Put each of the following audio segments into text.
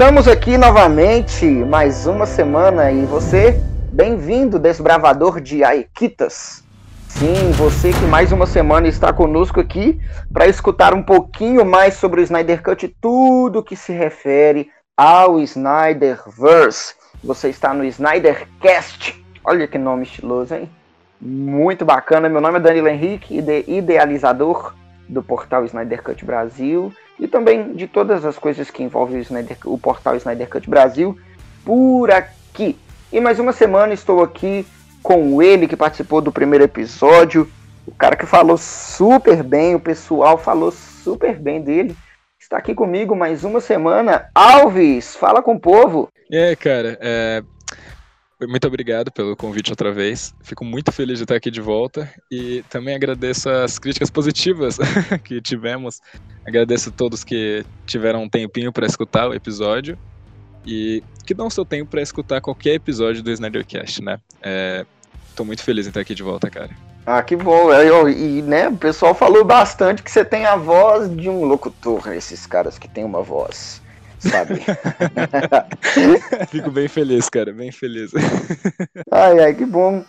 Estamos aqui novamente, mais uma semana, e você, bem-vindo, desbravador de Aikitas. Sim, você que mais uma semana está conosco aqui para escutar um pouquinho mais sobre o Snyder Cut tudo que se refere ao Snyderverse. Você está no Snydercast. Olha que nome estiloso, hein? Muito bacana. Meu nome é Danilo Henrique, idealizador do portal Snyder Cut Brasil e também de todas as coisas que envolvem o, Snyder, o portal Snyder Cut Brasil por aqui. E mais uma semana estou aqui com ele que participou do primeiro episódio, o cara que falou super bem, o pessoal falou super bem dele. Está aqui comigo mais uma semana. Alves, fala com o povo. Aí, cara, é, muito obrigado pelo convite outra vez. Fico muito feliz de estar aqui de volta e também agradeço as críticas positivas que tivemos. Agradeço a todos que tiveram um tempinho para escutar o episódio e que dão seu tempo para escutar qualquer episódio do Snydercast, né? Estou muito feliz em estar aqui de volta, cara. Ah, que bom. Eu, e, né, o pessoal falou bastante que você tem a voz de um locutor, esses caras que têm uma voz sabe? Fico bem feliz, cara, bem feliz. ai, ai, que bom.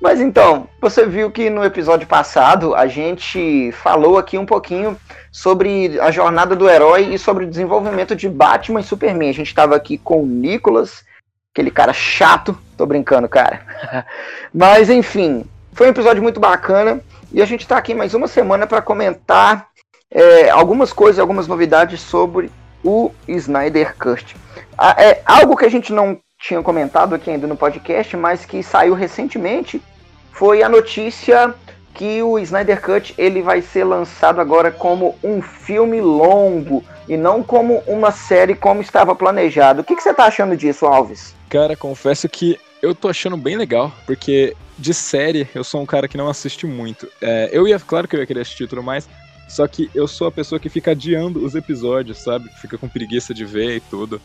Mas então, você viu que no episódio passado a gente falou aqui um pouquinho sobre a jornada do herói e sobre o desenvolvimento de Batman e Superman. A gente estava aqui com o Nicolas, aquele cara chato. Tô brincando, cara. Mas enfim, foi um episódio muito bacana e a gente está aqui mais uma semana para comentar é, algumas coisas, algumas novidades sobre o Snyder Cut. Ah, é algo que a gente não tinha comentado aqui ainda no podcast, mas que saiu recentemente, foi a notícia que o Snyder Cut ele vai ser lançado agora como um filme longo e não como uma série como estava planejado. O que, que você está achando disso, Alves? Cara, confesso que eu tô achando bem legal, porque de série eu sou um cara que não assiste muito. É, eu ia, claro que eu ia querer assistir tudo mais, só que eu sou a pessoa que fica adiando os episódios, sabe? Fica com preguiça de ver e tudo.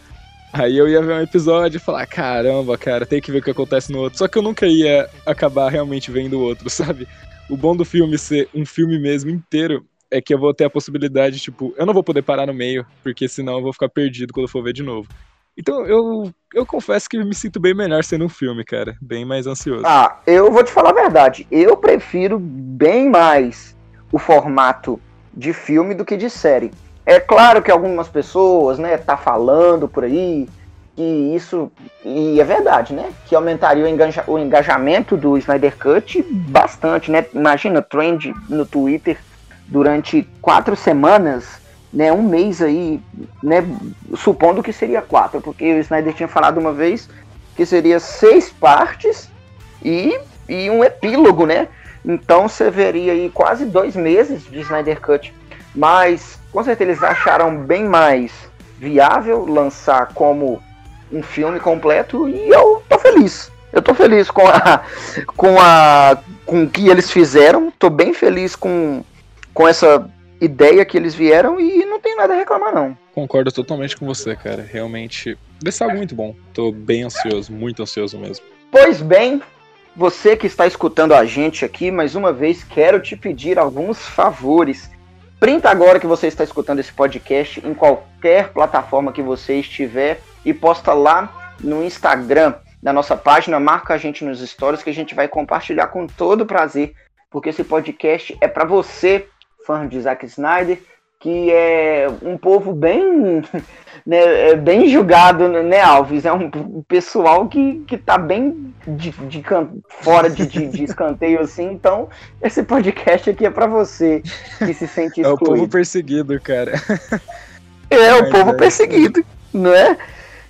Aí eu ia ver um episódio e falar, caramba, cara, tem que ver o que acontece no outro. Só que eu nunca ia acabar realmente vendo o outro, sabe? O bom do filme ser um filme mesmo inteiro é que eu vou ter a possibilidade, tipo, eu não vou poder parar no meio, porque senão eu vou ficar perdido quando eu for ver de novo. Então eu, eu confesso que me sinto bem melhor sendo um filme, cara. Bem mais ansioso. Ah, eu vou te falar a verdade. Eu prefiro bem mais o formato de filme do que de série. É claro que algumas pessoas, né, tá falando por aí que isso e é verdade, né, que aumentaria o, engaja, o engajamento do Snyder Cut bastante, né? Imagina trend no Twitter durante quatro semanas, né, um mês aí, né, supondo que seria quatro, porque o Snyder tinha falado uma vez que seria seis partes e, e um epílogo, né? Então você veria aí quase dois meses de Snyder Cut. Mas com certeza eles acharam bem mais viável lançar como um filme completo e eu tô feliz. Eu tô feliz com a com a com o que eles fizeram, tô bem feliz com com essa ideia que eles vieram e não tem nada a reclamar não. Concordo totalmente com você, cara. Realmente vai ser algo muito bom. Tô bem ansioso, muito ansioso mesmo. Pois bem, você que está escutando a gente aqui, mais uma vez quero te pedir alguns favores. Printa agora que você está escutando esse podcast em qualquer plataforma que você estiver e posta lá no Instagram da nossa página, marca a gente nos stories que a gente vai compartilhar com todo prazer, porque esse podcast é para você, fã de Zack Snyder, que é um povo bem, né, é bem julgado, né, Alves? É um pessoal que, que tá bem de, de fora de, de, de, escanteio, assim. Então, esse podcast aqui é para você que se sente excluído. É o povo perseguido, cara. É, o povo é perseguido, não é?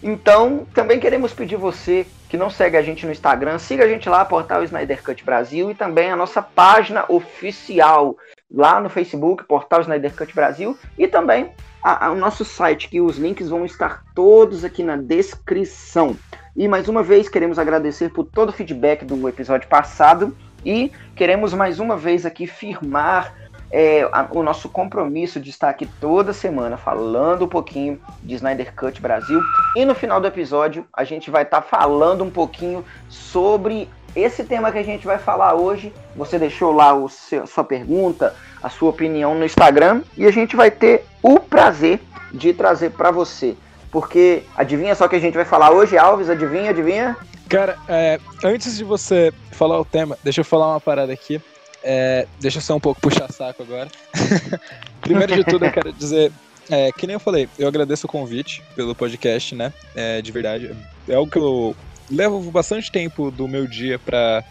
Então, também queremos pedir você que não segue a gente no Instagram, siga a gente lá, Portal Snyder Cut Brasil, e também a nossa página oficial lá no Facebook, Portal Snyder Cut Brasil, e também a, a, o nosso site, que os links vão estar todos aqui na descrição. E mais uma vez queremos agradecer por todo o feedback do episódio passado e queremos mais uma vez aqui firmar é, a, o nosso compromisso de estar aqui toda semana falando um pouquinho de Snyder Cut Brasil. E no final do episódio a gente vai estar tá falando um pouquinho sobre esse tema que a gente vai falar hoje. Você deixou lá o seu, sua pergunta, a sua opinião no Instagram e a gente vai ter o prazer de trazer para você porque adivinha só que a gente vai falar hoje, Alves? Adivinha, adivinha? Cara, é, antes de você falar o tema, deixa eu falar uma parada aqui. É, deixa eu ser um pouco puxar saco agora. Primeiro de tudo, eu quero dizer é, que nem eu falei, eu agradeço o convite pelo podcast, né? É, de verdade. É algo que eu levo bastante tempo do meu dia pra,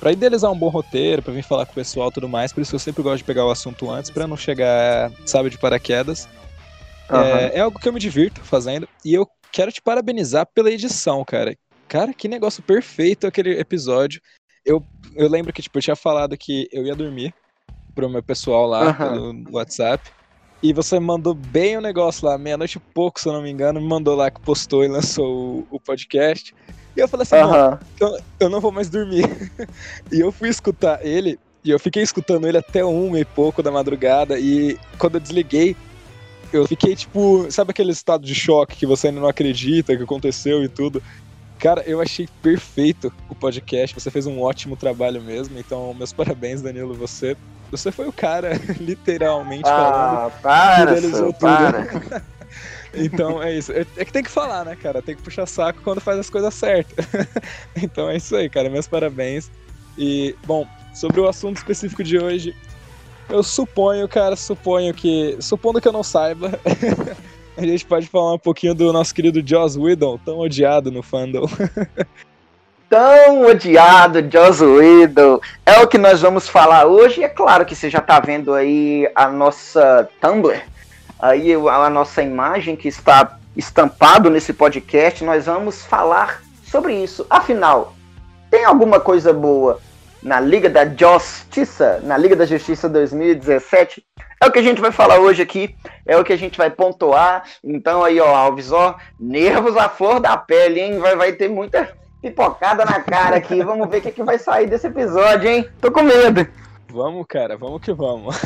pra idealizar um bom roteiro, pra vir falar com o pessoal e tudo mais. Por isso eu sempre gosto de pegar o assunto antes, pra não chegar, sabe, de paraquedas. Uhum. É, é algo que eu me divirto fazendo. E eu quero te parabenizar pela edição, cara. Cara, que negócio perfeito aquele episódio. Eu, eu lembro que, tipo, eu tinha falado que eu ia dormir pro meu pessoal lá uhum. pelo WhatsApp. E você mandou bem o negócio lá, meia-noite e pouco, se eu não me engano, me mandou lá que postou e lançou o, o podcast. E eu falei assim, uhum. eu, eu não vou mais dormir. e eu fui escutar ele, e eu fiquei escutando ele até uma e pouco da madrugada, e quando eu desliguei, eu fiquei tipo, sabe aquele estado de choque que você ainda não acredita que aconteceu e tudo? Cara, eu achei perfeito o podcast. Você fez um ótimo trabalho mesmo. Então, meus parabéns, Danilo. Você, você foi o cara, literalmente ah, falando. Para, tudo. para. então é isso. É, é, que tem que falar, né, cara? Tem que puxar saco quando faz as coisas certas. então é isso aí, cara. Meus parabéns. E, bom, sobre o assunto específico de hoje, eu suponho, cara, suponho que. Supondo que eu não saiba. A gente pode falar um pouquinho do nosso querido Joss Whedon, tão odiado no fandom. tão odiado, Joss Whedon. É o que nós vamos falar hoje. É claro que você já está vendo aí a nossa Tumblr, aí a nossa imagem que está estampado nesse podcast. Nós vamos falar sobre isso. Afinal, tem alguma coisa boa na Liga da Justiça, na Liga da Justiça 2017? É o que a gente vai falar hoje aqui, é o que a gente vai pontuar. Então aí, ó, Alves, ó, nervos à flor da pele, hein? Vai, vai ter muita pipocada na cara aqui. Vamos ver o que, que vai sair desse episódio, hein? Tô com medo. Vamos, cara, vamos que vamos.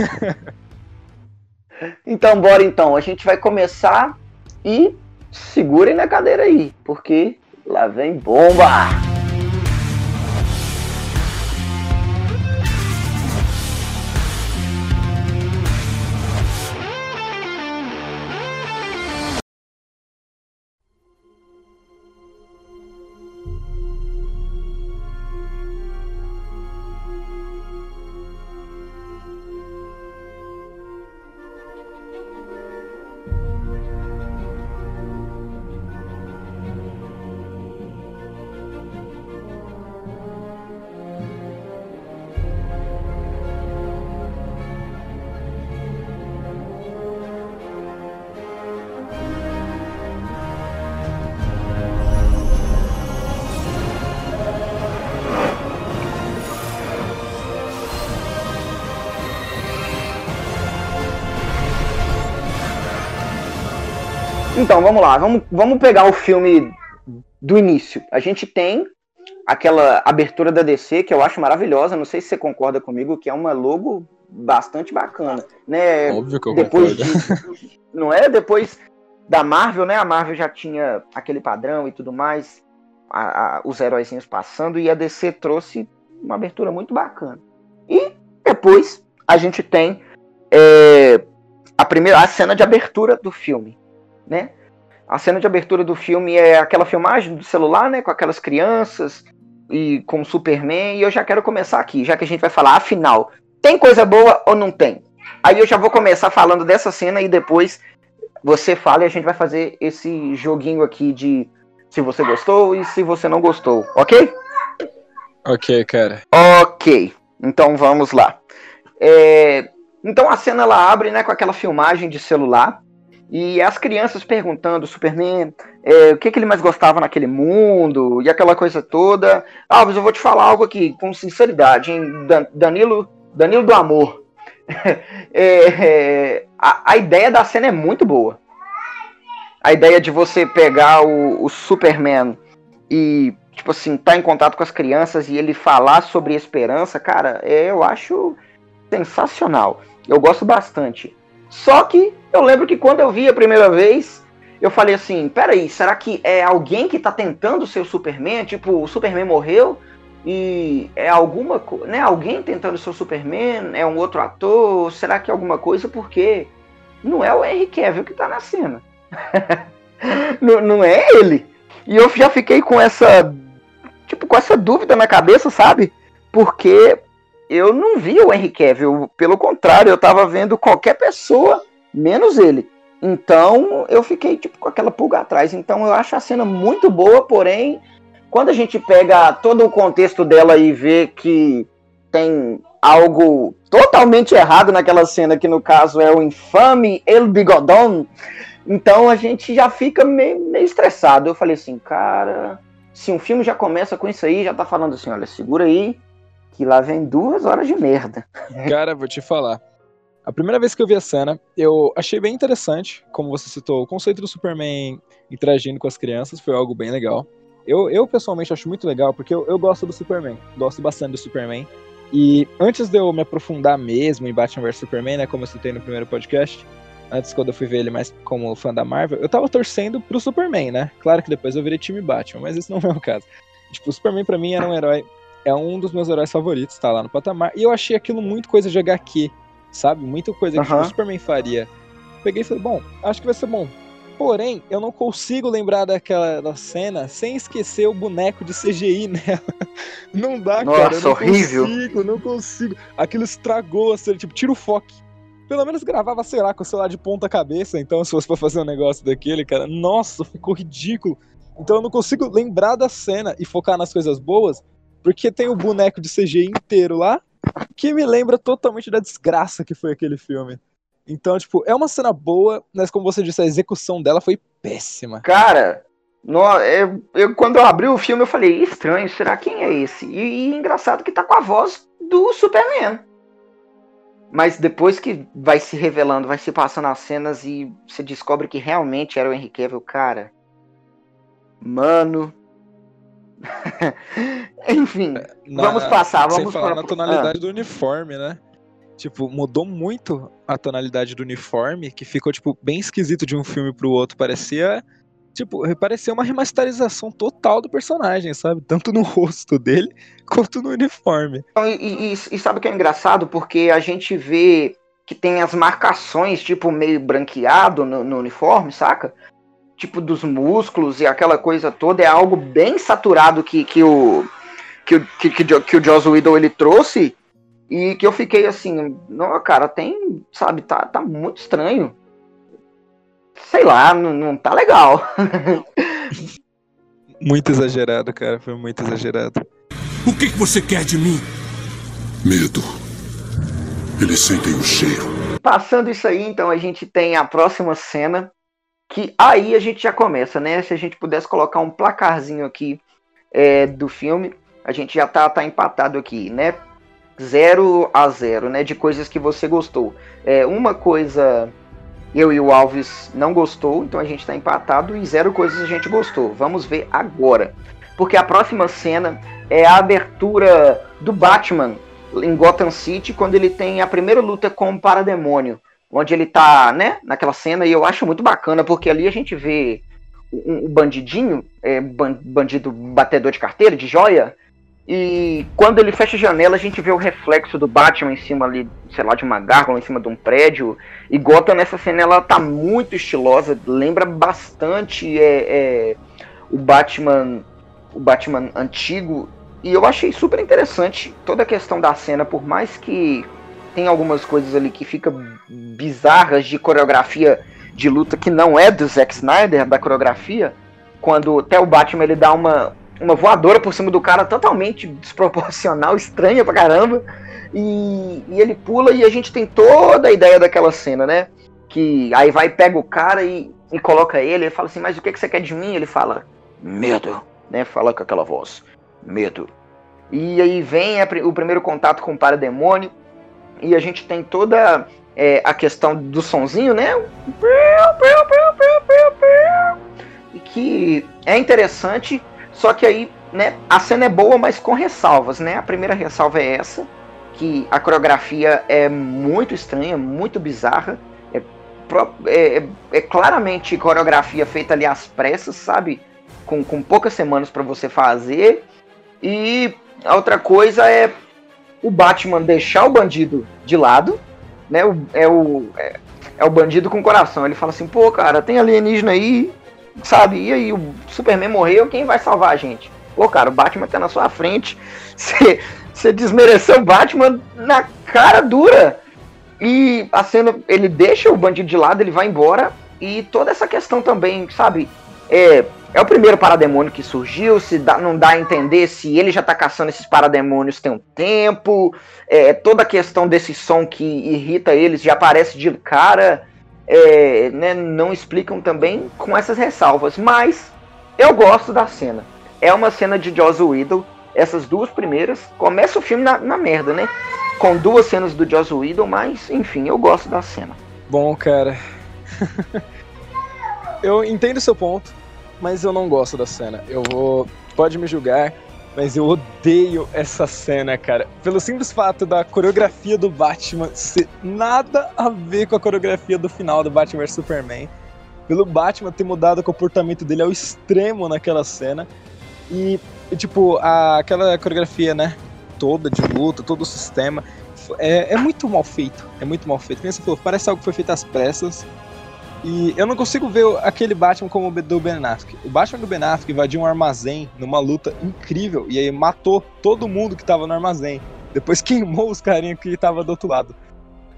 então, bora então. A gente vai começar e segurem na cadeira aí, porque lá vem bomba! Então, vamos lá, vamos, vamos pegar o filme do início. A gente tem aquela abertura da DC que eu acho maravilhosa, não sei se você concorda comigo, que é uma logo bastante bacana, né? Óbvio que eu Depois concordo. De, não é? Depois da Marvel, né? A Marvel já tinha aquele padrão e tudo mais, a, a, os heróizinhos passando, e a DC trouxe uma abertura muito bacana. E depois a gente tem é, a primeira a cena de abertura do filme né? A cena de abertura do filme é aquela filmagem do celular, né, com aquelas crianças e com o Superman, e eu já quero começar aqui, já que a gente vai falar, afinal, tem coisa boa ou não tem? Aí eu já vou começar falando dessa cena e depois você fala e a gente vai fazer esse joguinho aqui de se você gostou e se você não gostou, ok? Ok, cara. Ok, então vamos lá. É... Então a cena ela abre né, com aquela filmagem de celular e as crianças perguntando Superman é, o que, que, ele mais gostava naquele mundo e aquela coisa toda. Alves, eu vou te falar algo aqui com sinceridade, hein? Danilo, Danilo do Amor. é, é, a, a, ideia da cena é muito boa. A ideia de você pegar o, o Superman e, tipo assim, estar tá em contato com as crianças e ele falar sobre esperança, cara, é, eu acho sensacional. Eu gosto bastante. Só que eu lembro que quando eu vi a primeira vez, eu falei assim: peraí, será que é alguém que tá tentando ser o Superman? Tipo, o Superman morreu e é alguma né, alguém tentando ser o Superman? É um outro ator? Será que é alguma coisa? Porque não é o Henry Cavill que tá na cena. não, não é ele. E eu já fiquei com essa. Tipo, com essa dúvida na cabeça, sabe? Porque eu não vi o Henry Cavill. Pelo contrário, eu tava vendo qualquer pessoa, menos ele. Então eu fiquei tipo com aquela pulga atrás. Então eu acho a cena muito boa, porém, quando a gente pega todo o contexto dela e vê que tem algo totalmente errado naquela cena, que no caso é o infame El Bigodon, então a gente já fica meio, meio estressado. Eu falei assim, cara, se um filme já começa com isso aí, já tá falando assim, olha, segura aí, que lá vem duas horas de merda. Cara, vou te falar. A primeira vez que eu vi a cena, eu achei bem interessante, como você citou, o conceito do Superman interagindo com as crianças foi algo bem legal. Eu, eu pessoalmente acho muito legal, porque eu, eu gosto do Superman, gosto bastante do Superman. E antes de eu me aprofundar mesmo em Batman vs Superman, né, como eu citei no primeiro podcast, antes quando eu fui ver ele mais como fã da Marvel, eu tava torcendo pro Superman, né? Claro que depois eu virei time Batman, mas isso não é o caso. Tipo, o Superman para mim era um herói, é um dos meus heróis favoritos, tá lá no patamar, e eu achei aquilo muito coisa de HQ, sabe? Muita coisa que tipo, o Superman faria. Peguei e falei, bom, acho que vai ser bom. Porém, eu não consigo lembrar daquela da cena sem esquecer o boneco de CGI nela. Não dá, Nossa, cara. Não horrível. consigo, não consigo. Aquilo estragou a cena. Tipo, tira o foco. Pelo menos gravava, sei lá, com o celular de ponta cabeça. Então, se fosse pra fazer um negócio daquele, cara, nossa, ficou ridículo. Então eu não consigo lembrar da cena e focar nas coisas boas, porque tem o boneco de CGI inteiro lá, que me lembra totalmente da desgraça que foi aquele filme. Então, tipo, é uma cena boa, mas como você disse, a execução dela foi péssima. Cara, no, eu, eu, quando eu abri o filme, eu falei, estranho, será quem é esse? E, e, engraçado que tá com a voz do Superman. Mas depois que vai se revelando, vai se passando as cenas e você descobre que realmente era o Henry Cavill, cara. Mano. Enfim, na, vamos passar, vamos sem falar na tonalidade ah. do uniforme, né? Tipo, mudou muito a tonalidade do uniforme, que ficou, tipo, bem esquisito de um filme pro outro. Parecia, tipo, parecia uma remasterização total do personagem, sabe? Tanto no rosto dele, quanto no uniforme. E, e, e sabe o que é engraçado? Porque a gente vê que tem as marcações, tipo, meio branqueado no, no uniforme, saca? Tipo, dos músculos e aquela coisa toda. É algo bem saturado que, que o... Que, que, que, que o Joss Whedon ele trouxe e que eu fiquei assim, não, cara, tem, sabe, tá, tá muito estranho. Sei lá, não, não tá legal. muito exagerado, cara, foi muito exagerado. O que, que você quer de mim? Medo. Eles sentem o cheiro. Passando isso aí, então a gente tem a próxima cena, que aí a gente já começa, né? Se a gente pudesse colocar um placarzinho aqui é, do filme, a gente já tá, tá empatado aqui, né? 0 a 0, né? De coisas que você gostou. É, uma coisa eu e o Alves não gostou, então a gente está empatado e zero coisas a gente gostou. Vamos ver agora. Porque a próxima cena é a abertura do Batman em Gotham City, quando ele tem a primeira luta com o Parademônio. Onde ele tá, né, naquela cena, e eu acho muito bacana, porque ali a gente vê o, bandidinho, é, bandido batedor de carteira, de joia, e quando ele fecha a janela, a gente vê o reflexo do Batman em cima ali, sei lá, de uma gárgula, em cima de um prédio. E Gotham nessa cena ela tá muito estilosa, lembra bastante é, é, o Batman, o Batman antigo. E eu achei super interessante toda a questão da cena, por mais que tem algumas coisas ali que ficam bizarras de coreografia de luta que não é do Zack Snyder, da coreografia, quando até o Batman ele dá uma, uma voadora por cima do cara totalmente desproporcional, estranha pra caramba. E, e, ele pula e a gente tem toda a ideia daquela cena, né? Que aí vai, pega o cara e, e coloca ele, ele fala assim, mas o que, que você quer de mim? Ele fala, medo, né? Fala com aquela voz, medo. E aí vem a, o primeiro contato com o parademônio, e a gente tem toda é, a questão do sonzinho, né? E que é interessante só que aí, né, a cena é boa, mas com ressalvas, né? A primeira ressalva é essa, que a coreografia é muito estranha, muito bizarra. É, é, é claramente coreografia feita ali às pressas, sabe? Com, com poucas semanas para você fazer. E a outra coisa é o Batman deixar o bandido de lado, né? O, é, o, é, é o bandido com coração. Ele fala assim, pô, cara, tem alienígena aí, sabe? E aí, o Superman morreu, quem vai salvar a gente? Pô, cara, o Batman tá na sua frente. Você desmereceu o Batman na cara dura. E a cena, ele deixa o bandido de lado, ele vai embora. E toda essa questão também, sabe? É, é o primeiro parademônio que surgiu, se dá, não dá a entender se ele já tá caçando esses parademônios tem um tempo. É, toda a questão desse som que irrita eles já aparece de cara. É, né, não explicam também com essas ressalvas. Mas eu gosto da cena. É uma cena de Joss Whedon. Essas duas primeiras. Começa o filme na, na merda, né? Com duas cenas do Joss Whedon, mas enfim, eu gosto da cena. Bom, cara. eu entendo seu ponto mas eu não gosto da cena. Eu vou. Pode me julgar, mas eu odeio essa cena, cara. Pelo simples fato da coreografia do Batman ser nada a ver com a coreografia do final do Batman vs Superman. Pelo Batman ter mudado o comportamento dele ao extremo naquela cena. E, e tipo, a, aquela coreografia, né? Toda de luta, todo o sistema. É, é muito mal feito. É muito mal feito. Você falou, parece algo que foi feito às pressas. E eu não consigo ver aquele Batman como o do Ben Affleck. O Batman do Ben Affleck invadiu um armazém numa luta incrível e aí matou todo mundo que tava no armazém. Depois queimou os carinhos que tava do outro lado.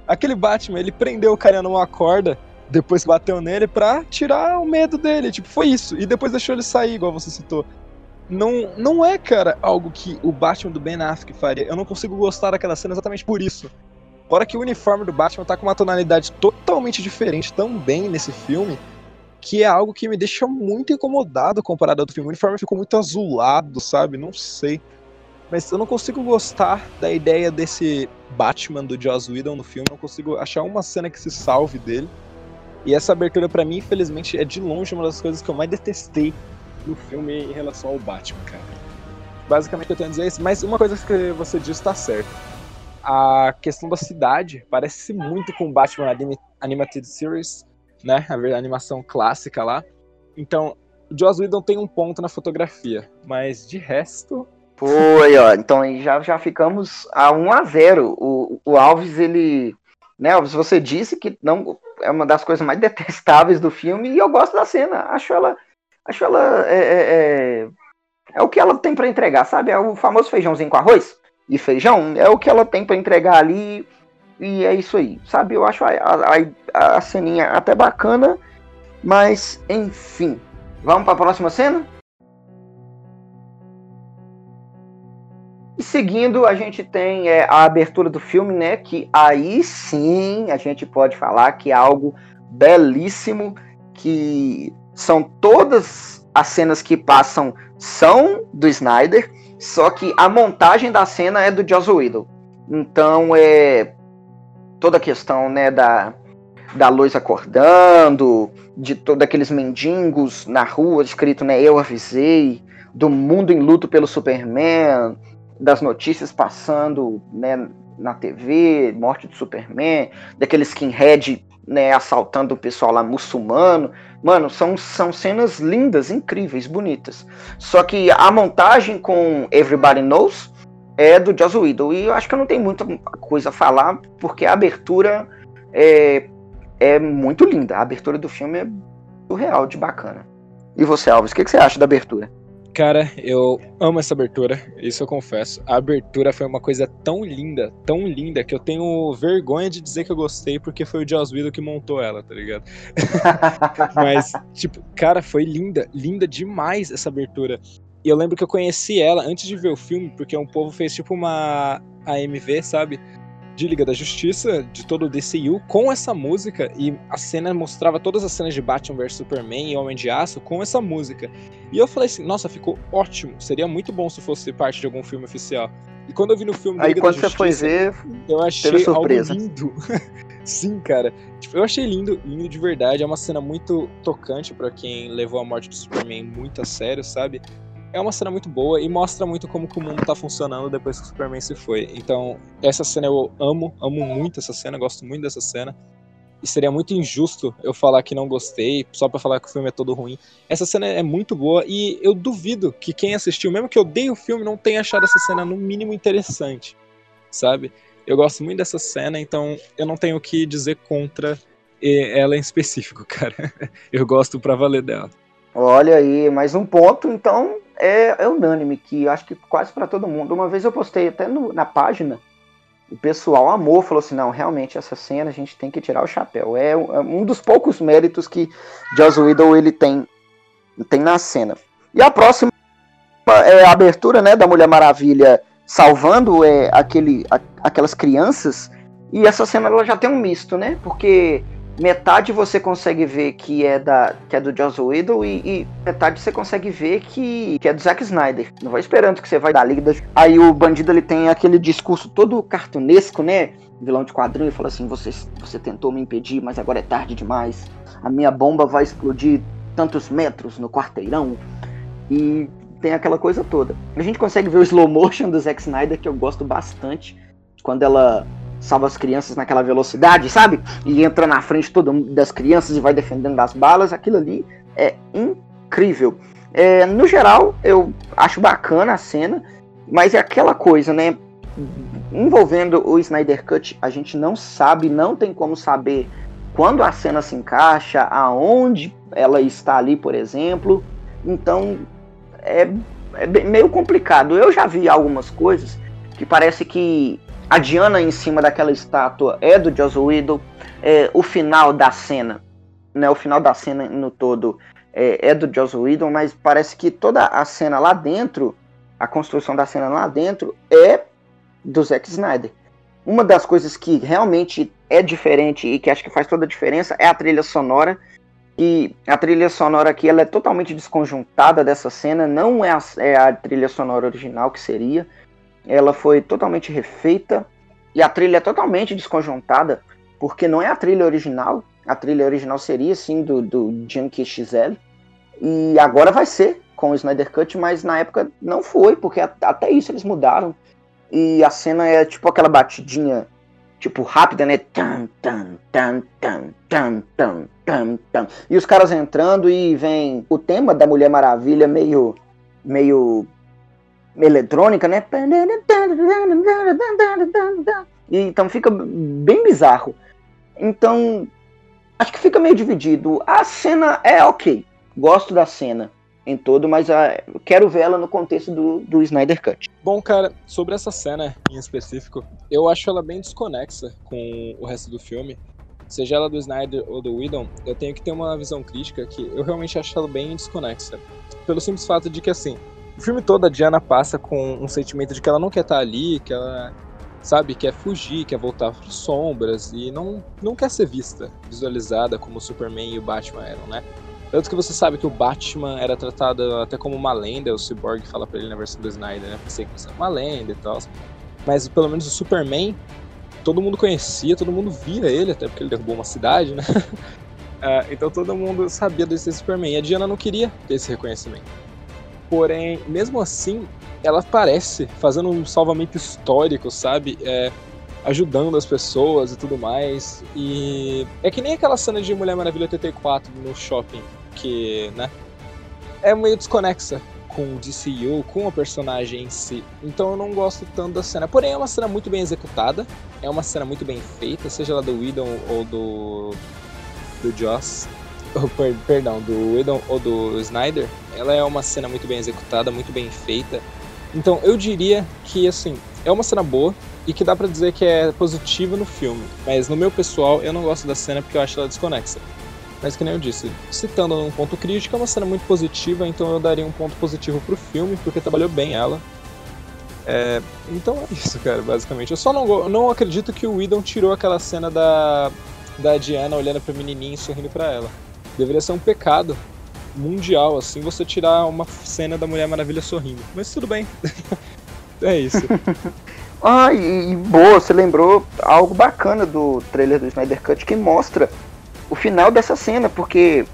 Aquele Batman, ele prendeu o carinha numa corda, depois bateu nele pra tirar o medo dele. Tipo, foi isso. E depois deixou ele sair, igual você citou. Não, não é, cara, algo que o Batman do Ben Affleck faria. Eu não consigo gostar daquela cena exatamente por isso. Fora que o uniforme do Batman tá com uma tonalidade totalmente diferente também nesse filme, que é algo que me deixa muito incomodado comparado ao outro filme. O uniforme ficou muito azulado, sabe? Não sei. Mas eu não consigo gostar da ideia desse Batman do Joss Whedon no filme. Não consigo achar uma cena que se salve dele. E essa abertura, para mim, infelizmente, é de longe uma das coisas que eu mais detestei no filme em relação ao Batman, cara. Basicamente, eu tenho a dizer isso. Mas uma coisa que você disse tá certo a questão da cidade parece muito com Batman Animated Series, né? A animação clássica lá. Então, o Joss Whedon tem um ponto na fotografia, mas de resto. Foi, ó. Então já, já ficamos a 1 a 0 O, o Alves, ele. Né, Alves, você disse que não é uma das coisas mais detestáveis do filme e eu gosto da cena. Acho ela. Acho ela. É, é, é, é o que ela tem para entregar, sabe? É o famoso feijãozinho com arroz e feijão, é o que ela tem para entregar ali e é isso aí, sabe? Eu acho a, a, a ceninha até bacana, mas enfim. Vamos para a próxima cena? E seguindo, a gente tem é, a abertura do filme, né? Que aí sim a gente pode falar que é algo belíssimo, que são todas as cenas que passam são do Snyder, só que a montagem da cena é do Joss Whedon. Então é toda a questão, né, da da luz acordando, de todos aqueles mendigos na rua, escrito, né, eu avisei, do mundo em luto pelo Superman, das notícias passando, né, na TV, morte do Superman, daquele skinhead, né, assaltando o pessoal lá muçulmano. Mano, são, são cenas lindas, incríveis, bonitas. Só que a montagem com Everybody Knows é do Joss Whedon. E eu acho que eu não tenho muita coisa a falar, porque a abertura é, é muito linda. A abertura do filme é surreal, de bacana. E você, Alves, o que, que você acha da abertura? Cara, eu amo essa abertura, isso eu confesso. A abertura foi uma coisa tão linda, tão linda, que eu tenho vergonha de dizer que eu gostei, porque foi o Joss Whedon que montou ela, tá ligado? Mas, tipo, cara, foi linda, linda demais essa abertura. E eu lembro que eu conheci ela antes de ver o filme, porque um povo fez tipo uma AMV, sabe? De Liga da Justiça, de todo o DCU, com essa música, e a cena mostrava todas as cenas de Batman vs Superman e Homem de Aço com essa música. E eu falei assim, nossa, ficou ótimo, seria muito bom se fosse parte de algum filme oficial. E quando eu vi no filme Aí Liga quando da Justiça, você foi ver, eu achei algo lindo. Sim, cara. Tipo, eu achei lindo, lindo de verdade. É uma cena muito tocante para quem levou a morte do Superman muito a sério, sabe? É uma cena muito boa e mostra muito como o mundo tá funcionando depois que o Superman se foi. Então, essa cena eu amo, amo muito essa cena, gosto muito dessa cena. E seria muito injusto eu falar que não gostei, só para falar que o filme é todo ruim. Essa cena é muito boa e eu duvido que quem assistiu, mesmo que odeie o filme, não tenha achado essa cena no mínimo interessante, sabe? Eu gosto muito dessa cena, então eu não tenho o que dizer contra ela em específico, cara. Eu gosto pra valer dela. Olha aí, mais um ponto, então é, é unânime, que acho que quase para todo mundo. Uma vez eu postei até no, na página, o pessoal amou, falou assim, não, realmente essa cena a gente tem que tirar o chapéu. É, é um dos poucos méritos que Joss Whedon ele tem, tem na cena. E a próxima é a abertura né, da Mulher Maravilha salvando é, aquele, a, aquelas crianças. E essa cena ela já tem um misto, né? Porque metade você consegue ver que é da que é do Joss Whedon e, e, metade você consegue ver que, que é do Zack Snyder. Não vai esperando que você vai dar liga. Aí o bandido ele tem aquele discurso todo cartunesco, né? Vilão de quadrinho e fala assim: você, você tentou me impedir, mas agora é tarde demais. A minha bomba vai explodir tantos metros no quarteirão. E tem aquela coisa toda. A gente consegue ver o slow motion do Zack Snyder, que eu gosto bastante, quando ela salva as crianças naquela velocidade, sabe? E entra na frente toda das crianças e vai defendendo das balas. Aquilo ali é incrível. É, no geral, eu acho bacana a cena, mas é aquela coisa, né? Envolvendo o Snyder Cut, a gente não sabe, não tem como saber quando a cena se encaixa, aonde ela está ali, por exemplo. Então, é, é meio complicado. Eu já vi algumas coisas que parece que a Diana em cima daquela estátua é do Joss Whedon. É, o final da cena, né, o final da cena no todo é, é do Joss Whedon, mas parece que toda a cena lá dentro, a construção da cena lá dentro é do Zack Snyder. Uma das coisas que realmente é diferente e que acho que faz toda a diferença é a trilha sonora e a trilha sonora aqui ela é totalmente desconjuntada dessa cena, não é a, é a trilha sonora original que seria. Ela foi totalmente refeita e a trilha é totalmente desconjuntada, porque não é a trilha original. A trilha original seria sim do, do Junkie XL. E agora vai ser com o Snyder Cut, mas na época não foi, porque até isso eles mudaram. E a cena é tipo aquela batidinha tipo, rápida, né? Tan, tan, tan, tan, tan, tan, tan, tan. E os caras entrando e vem o tema da Mulher Maravilha meio. meio. Eletrônica, né? Então fica bem bizarro. Então. Acho que fica meio dividido. A cena é ok. Gosto da cena em todo, mas uh, quero ver ela no contexto do, do Snyder Cut. Bom, cara, sobre essa cena em específico, eu acho ela bem desconexa com o resto do filme. Seja ela do Snyder ou do Whedon, eu tenho que ter uma visão crítica que eu realmente acho ela bem desconexa. Pelo simples fato de que, assim, o filme todo a Diana passa com um sentimento de que ela não quer estar ali, que ela, sabe, quer fugir, quer voltar para sombras e não, não quer ser vista, visualizada como o Superman e o Batman eram, né? Tanto que você sabe que o Batman era tratado até como uma lenda, o Cyborg fala pra ele na versão do Snyder, né? Pensei que você é uma lenda e tal. Mas pelo menos o Superman, todo mundo conhecia, todo mundo via ele, até porque ele derrubou uma cidade, né? uh, então todo mundo sabia desse Superman. E a Diana não queria ter esse reconhecimento. Porém, mesmo assim, ela aparece fazendo um salvamento histórico, sabe? É, ajudando as pessoas e tudo mais. E é que nem aquela cena de Mulher Maravilha 84 no shopping que, né, é meio desconexa com o DCU, com a personagem em si. Então eu não gosto tanto da cena. Porém, é uma cena muito bem executada, é uma cena muito bem feita, seja ela do Whedon ou do. do Joss. Per, perdão, do Whedon ou do Snyder. Ela é uma cena muito bem executada, muito bem feita. Então eu diria que, assim, é uma cena boa e que dá para dizer que é positiva no filme. Mas no meu pessoal, eu não gosto da cena porque eu acho ela desconexa. Mas que nem eu disse, citando um ponto crítico, é uma cena muito positiva, então eu daria um ponto positivo pro filme, porque trabalhou bem ela. É, então é isso, cara, basicamente. Eu só não, não acredito que o Whedon tirou aquela cena da, da Diana olhando pra menininha e sorrindo para ela. Deveria ser um pecado mundial, assim, você tirar uma cena da Mulher Maravilha sorrindo. Mas tudo bem. é isso. ah, e, e boa, você lembrou algo bacana do trailer do Snyder Cut que mostra o final dessa cena, porque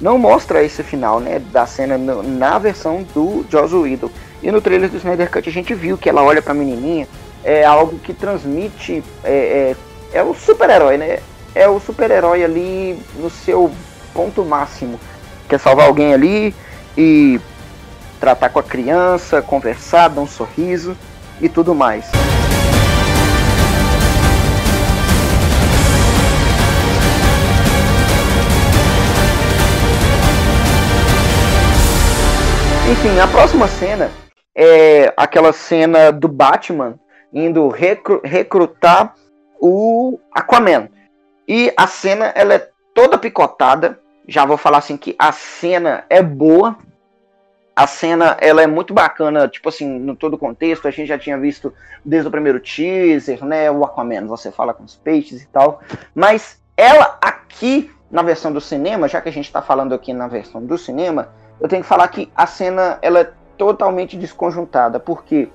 não mostra esse final, né, da cena no, na versão do Joss Whedon. E no trailer do Snyder Cut a gente viu que ela olha pra menininha, é algo que transmite, é, é, é o super-herói, né, é o super-herói ali no seu ponto máximo. Quer salvar alguém ali e tratar com a criança, conversar, dar um sorriso e tudo mais. enfim, a próxima cena é aquela cena do Batman indo recru recrutar o Aquaman. E a cena ela é toda picotada. Já vou falar assim que a cena é boa. A cena ela é muito bacana, tipo assim, no todo o contexto. A gente já tinha visto desde o primeiro teaser, né? O Aquaman, você fala com os peixes e tal. Mas ela aqui na versão do cinema, já que a gente está falando aqui na versão do cinema, eu tenho que falar que a cena ela é totalmente desconjuntada, porque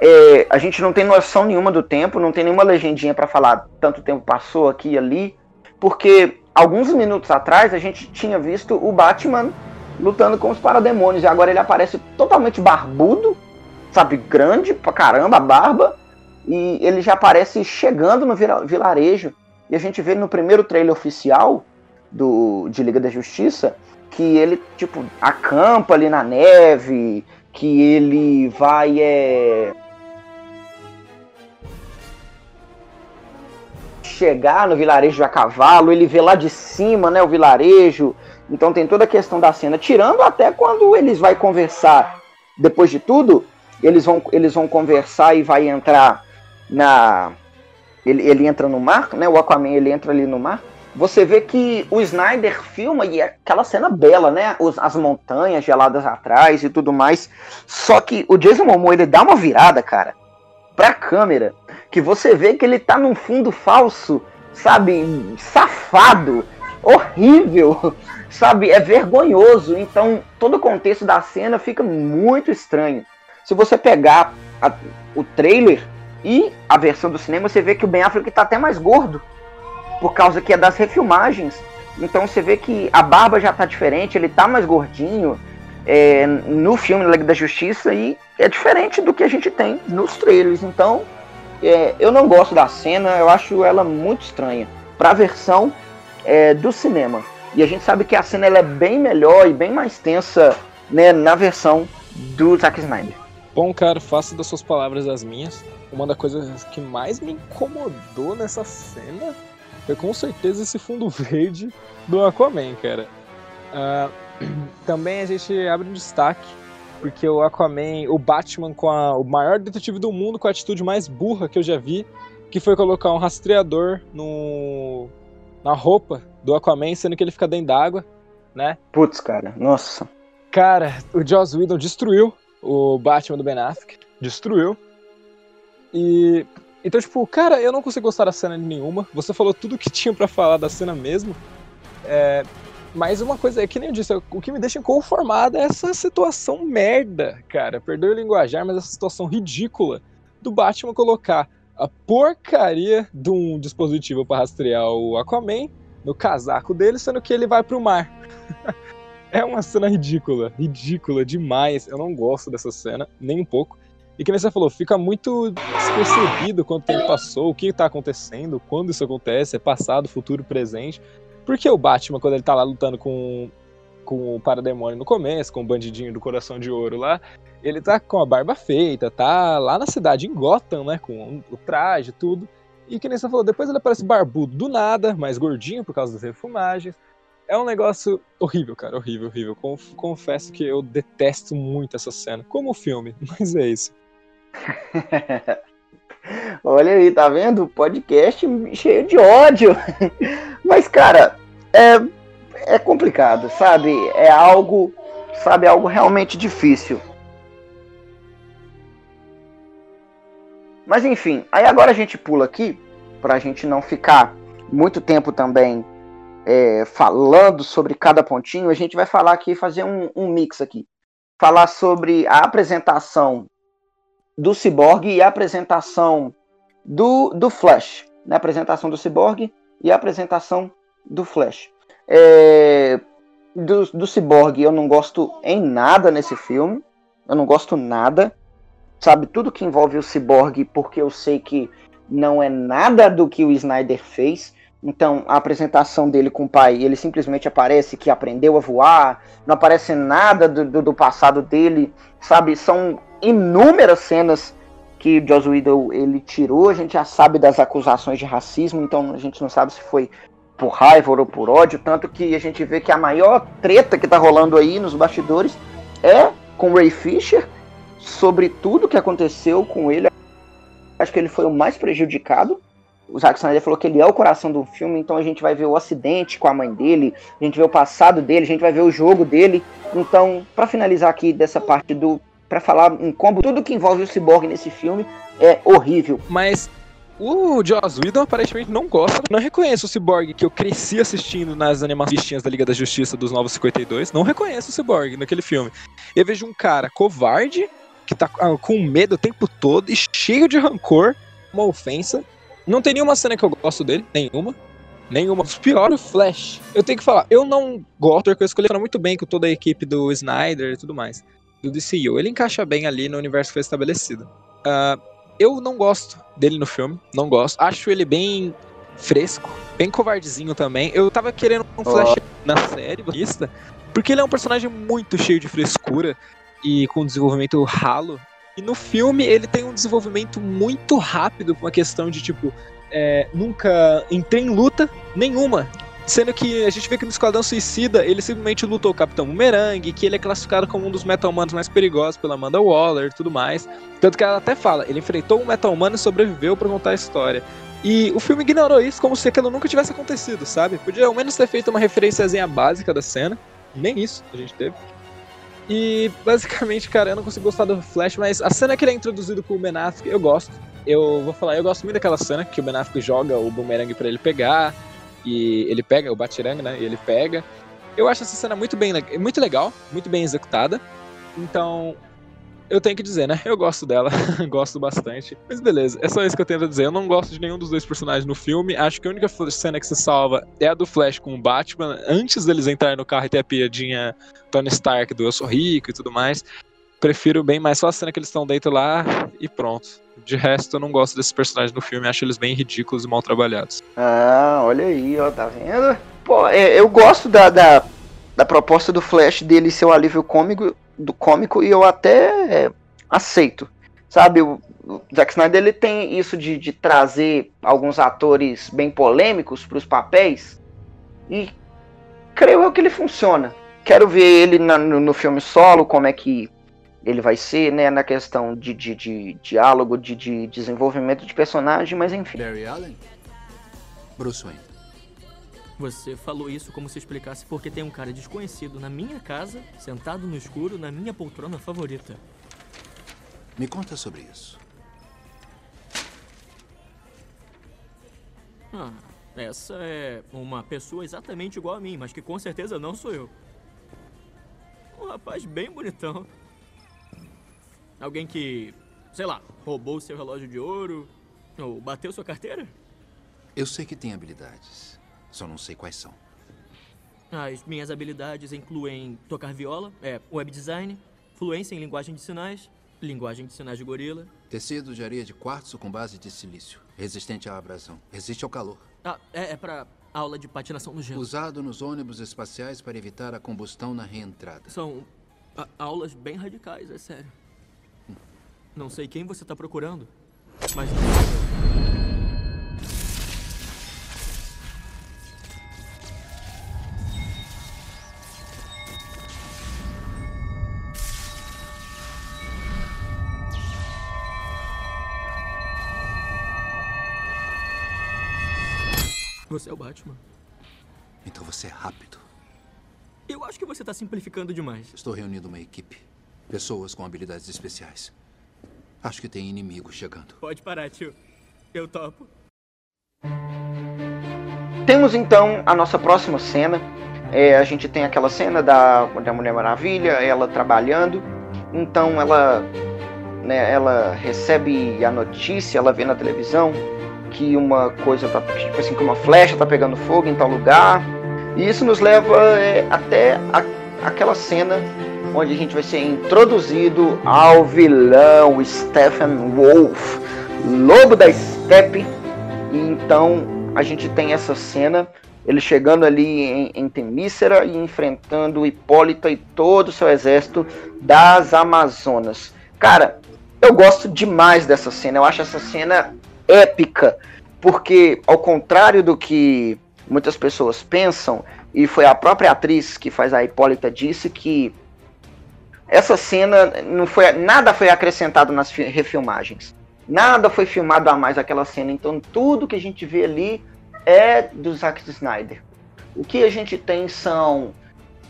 é, a gente não tem noção nenhuma do tempo, não tem nenhuma legendinha para falar tanto tempo passou aqui e ali, porque alguns minutos atrás a gente tinha visto o Batman lutando com os parademônios e agora ele aparece totalmente barbudo, sabe, grande pra caramba barba, e ele já aparece chegando no vilarejo. E a gente vê no primeiro trailer oficial do de Liga da Justiça que ele, tipo, acampa ali na neve, que ele vai é... chegar no vilarejo a cavalo, ele vê lá de cima, né, o vilarejo. Então tem toda a questão da cena, tirando até quando eles vai conversar. Depois de tudo, eles vão eles vão conversar e vai entrar na ele, ele entra no mar, né? O Aquaman ele entra ali no mar você vê que o Snyder filma e é aquela cena bela, né? Os, as montanhas geladas atrás e tudo mais. Só que o Jason Momoa ele dá uma virada, cara, pra câmera, que você vê que ele tá num fundo falso, sabe? Safado, horrível, sabe? É vergonhoso. Então todo o contexto da cena fica muito estranho. Se você pegar a, o trailer e a versão do cinema, você vê que o Ben Affleck tá até mais gordo por causa que é das refilmagens. Então você vê que a barba já tá diferente, ele tá mais gordinho é, no filme Liga da Justiça e é diferente do que a gente tem nos trailers. Então é, eu não gosto da cena, eu acho ela muito estranha para a versão é, do cinema. E a gente sabe que a cena ela é bem melhor e bem mais tensa né, na versão do Zack Snyder. Bom, cara, faça das suas palavras as minhas. Uma das coisas que mais me incomodou nessa cena foi com certeza esse fundo verde do Aquaman, cara. Uh, também a gente abre um destaque, porque o Aquaman, o Batman com a, o maior detetive do mundo, com a atitude mais burra que eu já vi, que foi colocar um rastreador no, na roupa do Aquaman, sendo que ele fica dentro d'água, né? Putz, cara, nossa. Cara, o Joss Whedon destruiu o Batman do Ben Affleck, destruiu. E então, tipo, cara, eu não consigo gostar da cena nenhuma. Você falou tudo que tinha para falar da cena mesmo. É, mas uma coisa é que nem eu disse, o que me deixa inconformado é essa situação merda, cara. Perdoe o linguajar, mas essa situação ridícula do Batman colocar a porcaria de um dispositivo para rastrear o Aquaman no casaco dele, sendo que ele vai pro mar. é uma cena ridícula, ridícula demais. Eu não gosto dessa cena, nem um pouco. E que você falou, fica muito despercebido quanto tempo passou, o que está acontecendo, quando isso acontece, é passado, futuro, presente. Porque o Batman, quando ele tá lá lutando com, com o Parademônio no começo, com o bandidinho do coração de ouro lá, ele tá com a barba feita, tá lá na cidade, em Gotham, né, com o traje, tudo. E que nem você falou, depois ele aparece barbudo do nada, mais gordinho por causa das refumagens. É um negócio horrível, cara, horrível, horrível. Confesso que eu detesto muito essa cena, como o filme, mas é isso. Olha aí, tá vendo? Podcast cheio de ódio. Mas, cara, é, é complicado, sabe? É algo, sabe, algo realmente difícil. Mas enfim, aí agora a gente pula aqui, pra gente não ficar muito tempo também é, falando sobre cada pontinho, a gente vai falar aqui, fazer um, um mix aqui. Falar sobre a apresentação do Cyborg e a apresentação do, do Flash. Né? A apresentação do Cyborg e a apresentação do Flash. É, do, do Cyborg eu não gosto em nada nesse filme. Eu não gosto nada. Sabe, tudo que envolve o Cyborg, porque eu sei que não é nada do que o Snyder fez. Então, a apresentação dele com o pai, ele simplesmente aparece que aprendeu a voar, não aparece nada do, do, do passado dele, sabe? São inúmeras cenas que Joss Whedon ele tirou, a gente já sabe das acusações de racismo, então a gente não sabe se foi por raiva ou por ódio, tanto que a gente vê que a maior treta que tá rolando aí nos bastidores é com Ray Fisher sobre tudo que aconteceu com ele. Acho que ele foi o mais prejudicado. O Zack Snyder falou que ele é o coração do filme, então a gente vai ver o acidente com a mãe dele, a gente vê o passado dele, a gente vai ver o jogo dele. Então, para finalizar aqui dessa parte do para falar em combo, tudo que envolve o Cyborg nesse filme é horrível. Mas o Joss Whedon aparentemente não gosta. Não reconheço o Cyborg que eu cresci assistindo nas animações da Liga da Justiça dos Novos 52. Não reconheço o Cyborg naquele filme. Eu vejo um cara covarde, que tá ah, com medo o tempo todo e cheio de rancor, uma ofensa. Não tem nenhuma cena que eu gosto dele, nenhuma. Nenhuma. Pior o Flash. Eu tenho que falar, eu não gosto, porque eu escolhi muito bem com toda a equipe do Snyder e tudo mais do DCU. Ele encaixa bem ali no universo que foi estabelecido. Uh, eu não gosto dele no filme, não gosto. Acho ele bem fresco, bem covardezinho também. Eu tava querendo um Flash oh. na série, porque ele é um personagem muito cheio de frescura e com desenvolvimento ralo. E no filme ele tem um desenvolvimento muito rápido, com uma questão de tipo, é, nunca entrei em luta nenhuma. Sendo que a gente vê que no Esquadrão Suicida ele simplesmente lutou o Capitão Boomerang, que ele é classificado como um dos Metal-Humanos mais perigosos pela Amanda Waller e tudo mais. Tanto que ela até fala, ele enfrentou um Metal-Humano e sobreviveu para contar a história. E o filme ignorou isso como se aquilo nunca tivesse acontecido, sabe? Podia ao menos ter feito uma referênciazinha básica da cena. Nem isso a gente teve. E basicamente, cara, eu não consigo gostar do Flash, mas a cena que ele é introduzido com o Ben Affleck, eu gosto. Eu vou falar, eu gosto muito daquela cena que o Ben Affleck joga o boomerang para ele pegar e ele pega o Batirang, né? E ele pega. Eu acho essa cena muito bem, muito legal, muito bem executada. Então, eu tenho que dizer, né? Eu gosto dela, gosto bastante. Mas beleza, é só isso que eu tenho a dizer. Eu não gosto de nenhum dos dois personagens no filme. Acho que a única cena que se salva é a do Flash com o Batman, antes deles entrarem no carro e ter a piadinha Tony Stark do Eu Sou Rico e tudo mais. Prefiro bem mais só a cena que eles estão dentro lá e pronto. De resto, eu não gosto desses personagens no filme, acho eles bem ridículos e mal trabalhados. Ah, olha aí, ó, tá vendo? Pô, é, eu gosto da, da, da, proposta do Flash dele ser um alívio cômico, do cômico e eu até é, aceito. Sabe, o, Zack Snyder ele tem isso de, de trazer alguns atores bem polêmicos para os papéis e creio eu que ele funciona. Quero ver ele na, no, no filme solo, como é que ele vai ser, né, na questão de, de, de diálogo, de, de, desenvolvimento de personagem, mas enfim. Barry Allen? Bruce Wayne. Você falou isso como se explicasse porque tem um cara desconhecido na minha casa, sentado no escuro, na minha poltrona favorita. Me conta sobre isso. Ah, essa é uma pessoa exatamente igual a mim, mas que com certeza não sou eu. Um rapaz bem bonitão. Alguém que, sei lá, roubou seu relógio de ouro ou bateu sua carteira? Eu sei que tem habilidades, só não sei quais são. As minhas habilidades incluem tocar viola, é, web design, fluência em linguagem de sinais, linguagem de sinais de gorila. Tecido de areia de quartzo com base de silício, resistente à abrasão, resiste ao calor. Ah, é, é para aula de patinação no gelo. Usado nos ônibus espaciais para evitar a combustão na reentrada. São a, aulas bem radicais, é sério. Não sei quem você está procurando, mas Batman. Então você é rápido. Eu acho que você está simplificando demais. Estou reunindo uma equipe. Pessoas com habilidades especiais. Acho que tem inimigo chegando. Pode parar, tio. Eu topo. Temos então a nossa próxima cena. É, a gente tem aquela cena da, da Mulher Maravilha, ela trabalhando. Então ela, né, ela recebe a notícia, ela vê na televisão que uma coisa tá, tipo assim, que uma flecha tá pegando fogo em tal lugar. E isso nos leva é, até a, aquela cena onde a gente vai ser introduzido ao vilão Stephen Wolf, lobo da steppe. E então a gente tem essa cena, ele chegando ali em, em Temícera e enfrentando Hipólita e todo o seu exército das Amazonas. Cara, eu gosto demais dessa cena, eu acho essa cena épica, porque ao contrário do que muitas pessoas pensam, e foi a própria atriz que faz a Hipólita disse que essa cena não foi nada foi acrescentado nas refilmagens. Nada foi filmado a mais aquela cena. Então tudo que a gente vê ali é do Zack Snyder. O que a gente tem são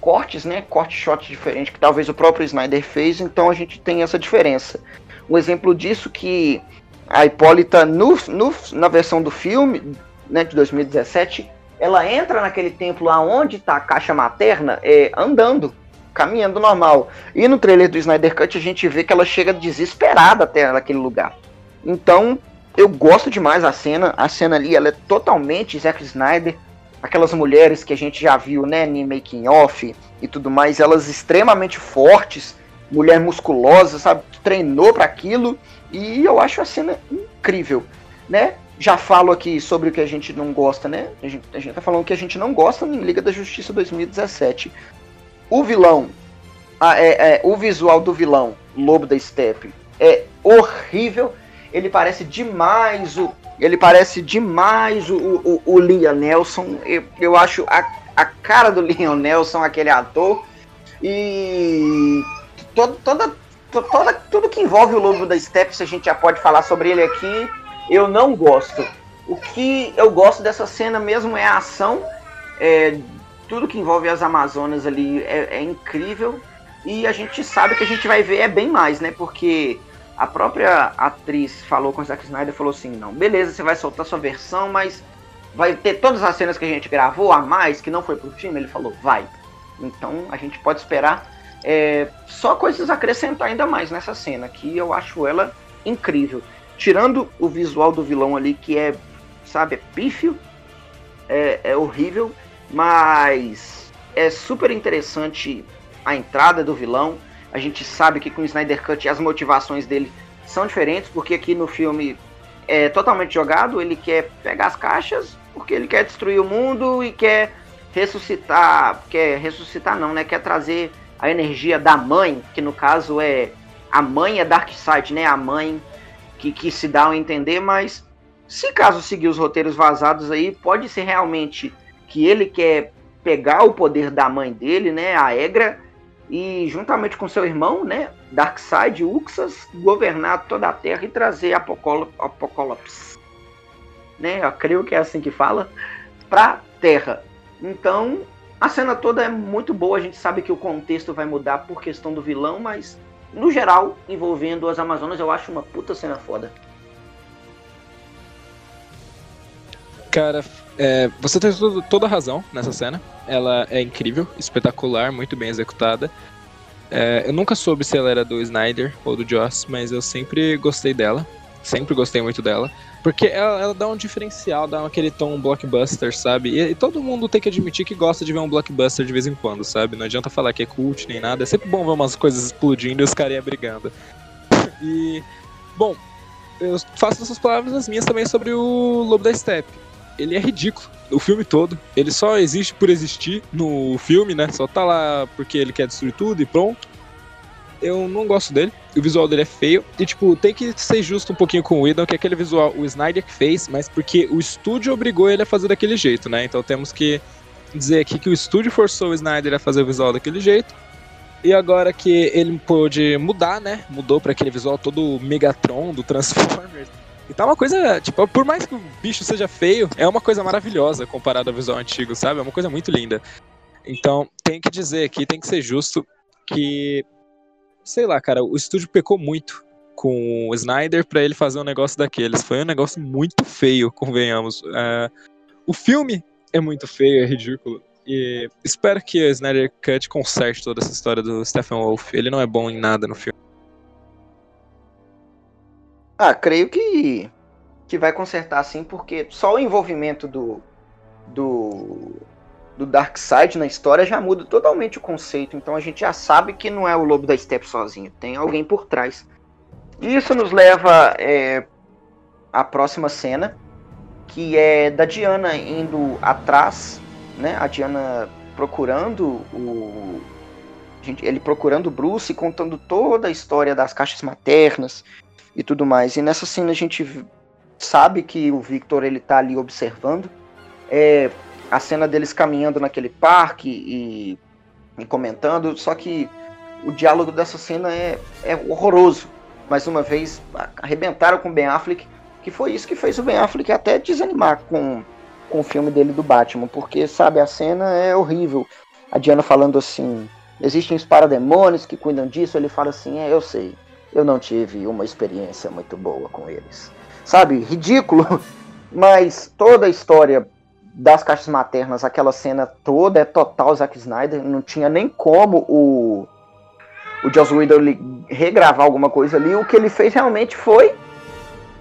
cortes, né? Corte shots diferentes que talvez o próprio Snyder fez. Então a gente tem essa diferença. Um exemplo disso que a Hipólita no, no, na versão do filme, né, de 2017, ela entra naquele templo aonde está a caixa materna, é, andando caminhando normal. E no trailer do Snyder Cut a gente vê que ela chega desesperada até naquele lugar. Então, eu gosto demais da cena. A cena ali ela é totalmente Zack Snyder. Aquelas mulheres que a gente já viu, né, em making off e tudo mais, elas extremamente fortes, mulher musculosa, sabe, treinou para aquilo e eu acho a cena incrível, né? Já falo aqui sobre o que a gente não gosta, né? A gente, a gente tá falando que a gente não gosta em Liga da Justiça 2017. O vilão, a, é, é, o visual do vilão, Lobo da Steppe, é horrível. Ele parece demais o. Ele parece demais o, o, o Liam Nelson. Eu, eu acho a, a cara do Liam Nelson, aquele ator. E todo, toda, toda, tudo que envolve o Lobo da Steppe, se a gente já pode falar sobre ele aqui, eu não gosto. O que eu gosto dessa cena mesmo é a ação é, tudo que envolve as Amazonas ali é, é, incrível. E a gente sabe que a gente vai ver é bem mais, né? Porque a própria atriz falou com o Zack Snyder falou assim: não, beleza, você vai soltar sua versão, mas vai ter todas as cenas que a gente gravou a mais, que não foi pro filme. Ele falou: vai. Então a gente pode esperar é, só coisas acrescentar ainda mais nessa cena, que eu acho ela incrível. Tirando o visual do vilão ali, que é, sabe, é pífio, é, é horrível mas é super interessante a entrada do vilão. A gente sabe que com o Snyder Cut as motivações dele são diferentes, porque aqui no filme é totalmente jogado, ele quer pegar as caixas porque ele quer destruir o mundo e quer ressuscitar, quer ressuscitar não, né? Quer trazer a energia da mãe, que no caso é a mãe é Darkseid, né? A mãe que, que se dá a entender, mas se caso seguir os roteiros vazados aí, pode ser realmente que ele quer pegar o poder da mãe dele, né, a Egra, e juntamente com seu irmão, né, Darkseid, Uxas, governar toda a Terra e trazer Apocalipse, né, eu creio que é assim que fala, para Terra. Então, a cena toda é muito boa, a gente sabe que o contexto vai mudar por questão do vilão, mas no geral, envolvendo as Amazonas, eu acho uma puta cena foda. Cara, é, você tem toda a razão nessa cena. Ela é incrível, espetacular, muito bem executada. É, eu nunca soube se ela era do Snyder ou do Joss, mas eu sempre gostei dela. Sempre gostei muito dela. Porque ela, ela dá um diferencial, dá aquele tom blockbuster, sabe? E, e, todo mundo tem que admitir que gosta de ver um blockbuster de vez em quando, sabe? Não adianta falar que é cult nem nada. É sempre bom ver umas coisas explodindo e os caras brigando. e. Bom, eu faço essas palavras as minhas também sobre o Lobo da Steppe ele é ridículo. O filme todo. Ele só existe por existir no filme, né? Só tá lá porque ele quer destruir tudo e pronto. Eu não gosto dele. O visual dele é feio. E, tipo, tem que ser justo um pouquinho com o Whedon, que é aquele visual o Snyder que fez, mas porque o estúdio obrigou ele a fazer daquele jeito, né? Então temos que dizer aqui que o estúdio forçou o Snyder a fazer o visual daquele jeito. E agora que ele pôde mudar, né? Mudou para aquele visual todo Megatron do Transformers e tá uma coisa, tipo, por mais que o bicho seja feio, é uma coisa maravilhosa comparado ao visual antigo, sabe? É uma coisa muito linda. Então, tem que dizer aqui, tem que ser justo que, sei lá, cara, o estúdio pecou muito com o Snyder para ele fazer um negócio daqueles. Foi um negócio muito feio, convenhamos. Uh, o filme é muito feio, é ridículo. E espero que o Snyder Cut conserte toda essa história do Stephen Wolf. Ele não é bom em nada no filme. Ah, creio que, que vai consertar sim, porque só o envolvimento do, do, do Darkseid na história já muda totalmente o conceito. Então a gente já sabe que não é o Lobo da Steppe sozinho, tem alguém por trás. E isso nos leva é, à próxima cena, que é da Diana indo atrás, né? A Diana procurando o. Ele procurando o Bruce, contando toda a história das caixas maternas e tudo mais. E nessa cena a gente sabe que o Victor ele tá ali observando. É, a cena deles caminhando naquele parque e, e comentando, só que o diálogo dessa cena é, é horroroso. Mais uma vez, arrebentaram com Ben Affleck, que foi isso que fez o Ben Affleck até desanimar com, com o filme dele do Batman, porque, sabe, a cena é horrível. A Diana falando assim, existem os parademônios que cuidam disso, ele fala assim, é, eu sei, eu não tive uma experiência muito boa com eles. Sabe, ridículo, mas toda a história das caixas maternas, aquela cena toda é total Zack Snyder, não tinha nem como o o Joss Whedon regravar alguma coisa ali, o que ele fez realmente foi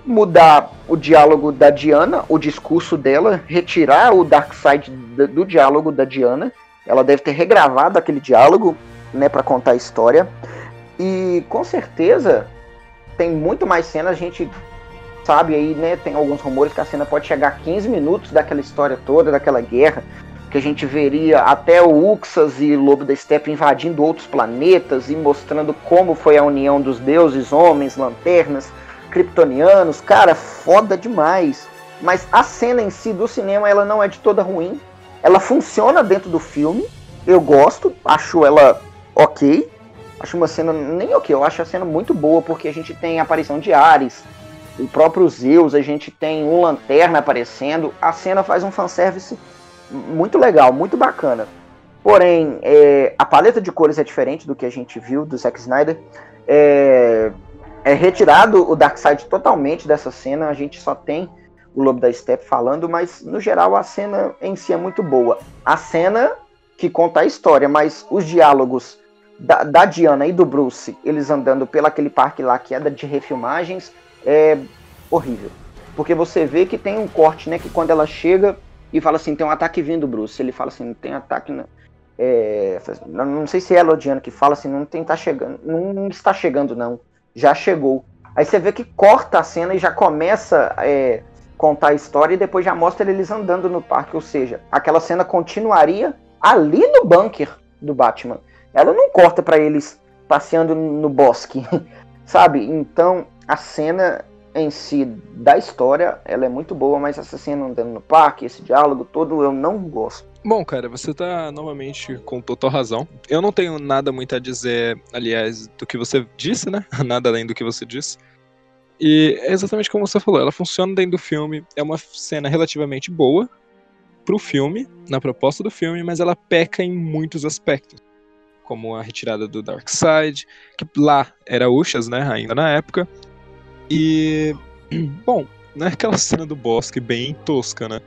mudar o diálogo da Diana, o discurso dela, retirar o Darkseid do, do diálogo da Diana. Ela deve ter regravado aquele diálogo, né, para contar a história. E com certeza tem muito mais cenas, a gente sabe aí, né, tem alguns rumores que a cena pode chegar a 15 minutos daquela história toda, daquela guerra, que a gente veria até o Uxas e Lobo da Steppe invadindo outros planetas e mostrando como foi a união dos deuses, homens, lanternas, kryptonianos. Cara, foda demais. Mas a cena em si do cinema, ela não é de toda ruim. Ela funciona dentro do filme. Eu gosto, acho ela ok. Acho uma cena nem ok, eu acho a cena muito boa porque a gente tem a aparição de Ares, o próprio Zeus, a gente tem um lanterna aparecendo. A cena faz um fanservice muito legal, muito bacana. Porém, é, a paleta de cores é diferente do que a gente viu do Zack Snyder. É, é retirado o Darkseid totalmente dessa cena, a gente só tem o Lobo da Steppe falando, mas no geral a cena em si é muito boa. A cena que conta a história, mas os diálogos da, da Diana e do Bruce, eles andando pelo aquele parque lá que é de refilmagens, é horrível. Porque você vê que tem um corte, né? Que quando ela chega e fala assim, tem um ataque vindo, Bruce. Ele fala assim, tem ataque. Na... É... não sei se é a Diana que fala assim, não tem tá chegando, não está chegando não, já chegou. Aí você vê que corta a cena e já começa é, contar a história e depois já mostra eles andando no parque, ou seja, aquela cena continuaria ali no bunker do Batman. Ela não corta para eles passeando no bosque, sabe? Então a cena em si da história, ela é muito boa, mas essa cena andando no parque, esse diálogo todo, eu não gosto. Bom, cara, você tá novamente com total razão. Eu não tenho nada muito a dizer, aliás, do que você disse, né? Nada além do que você disse. E é exatamente como você falou, ela funciona dentro do filme, é uma cena relativamente boa pro filme, na proposta do filme, mas ela peca em muitos aspectos. Como a retirada do Darkseid, que lá era Ushas, né, ainda na época, e. Bom, não é aquela cena do bosque bem tosca, né?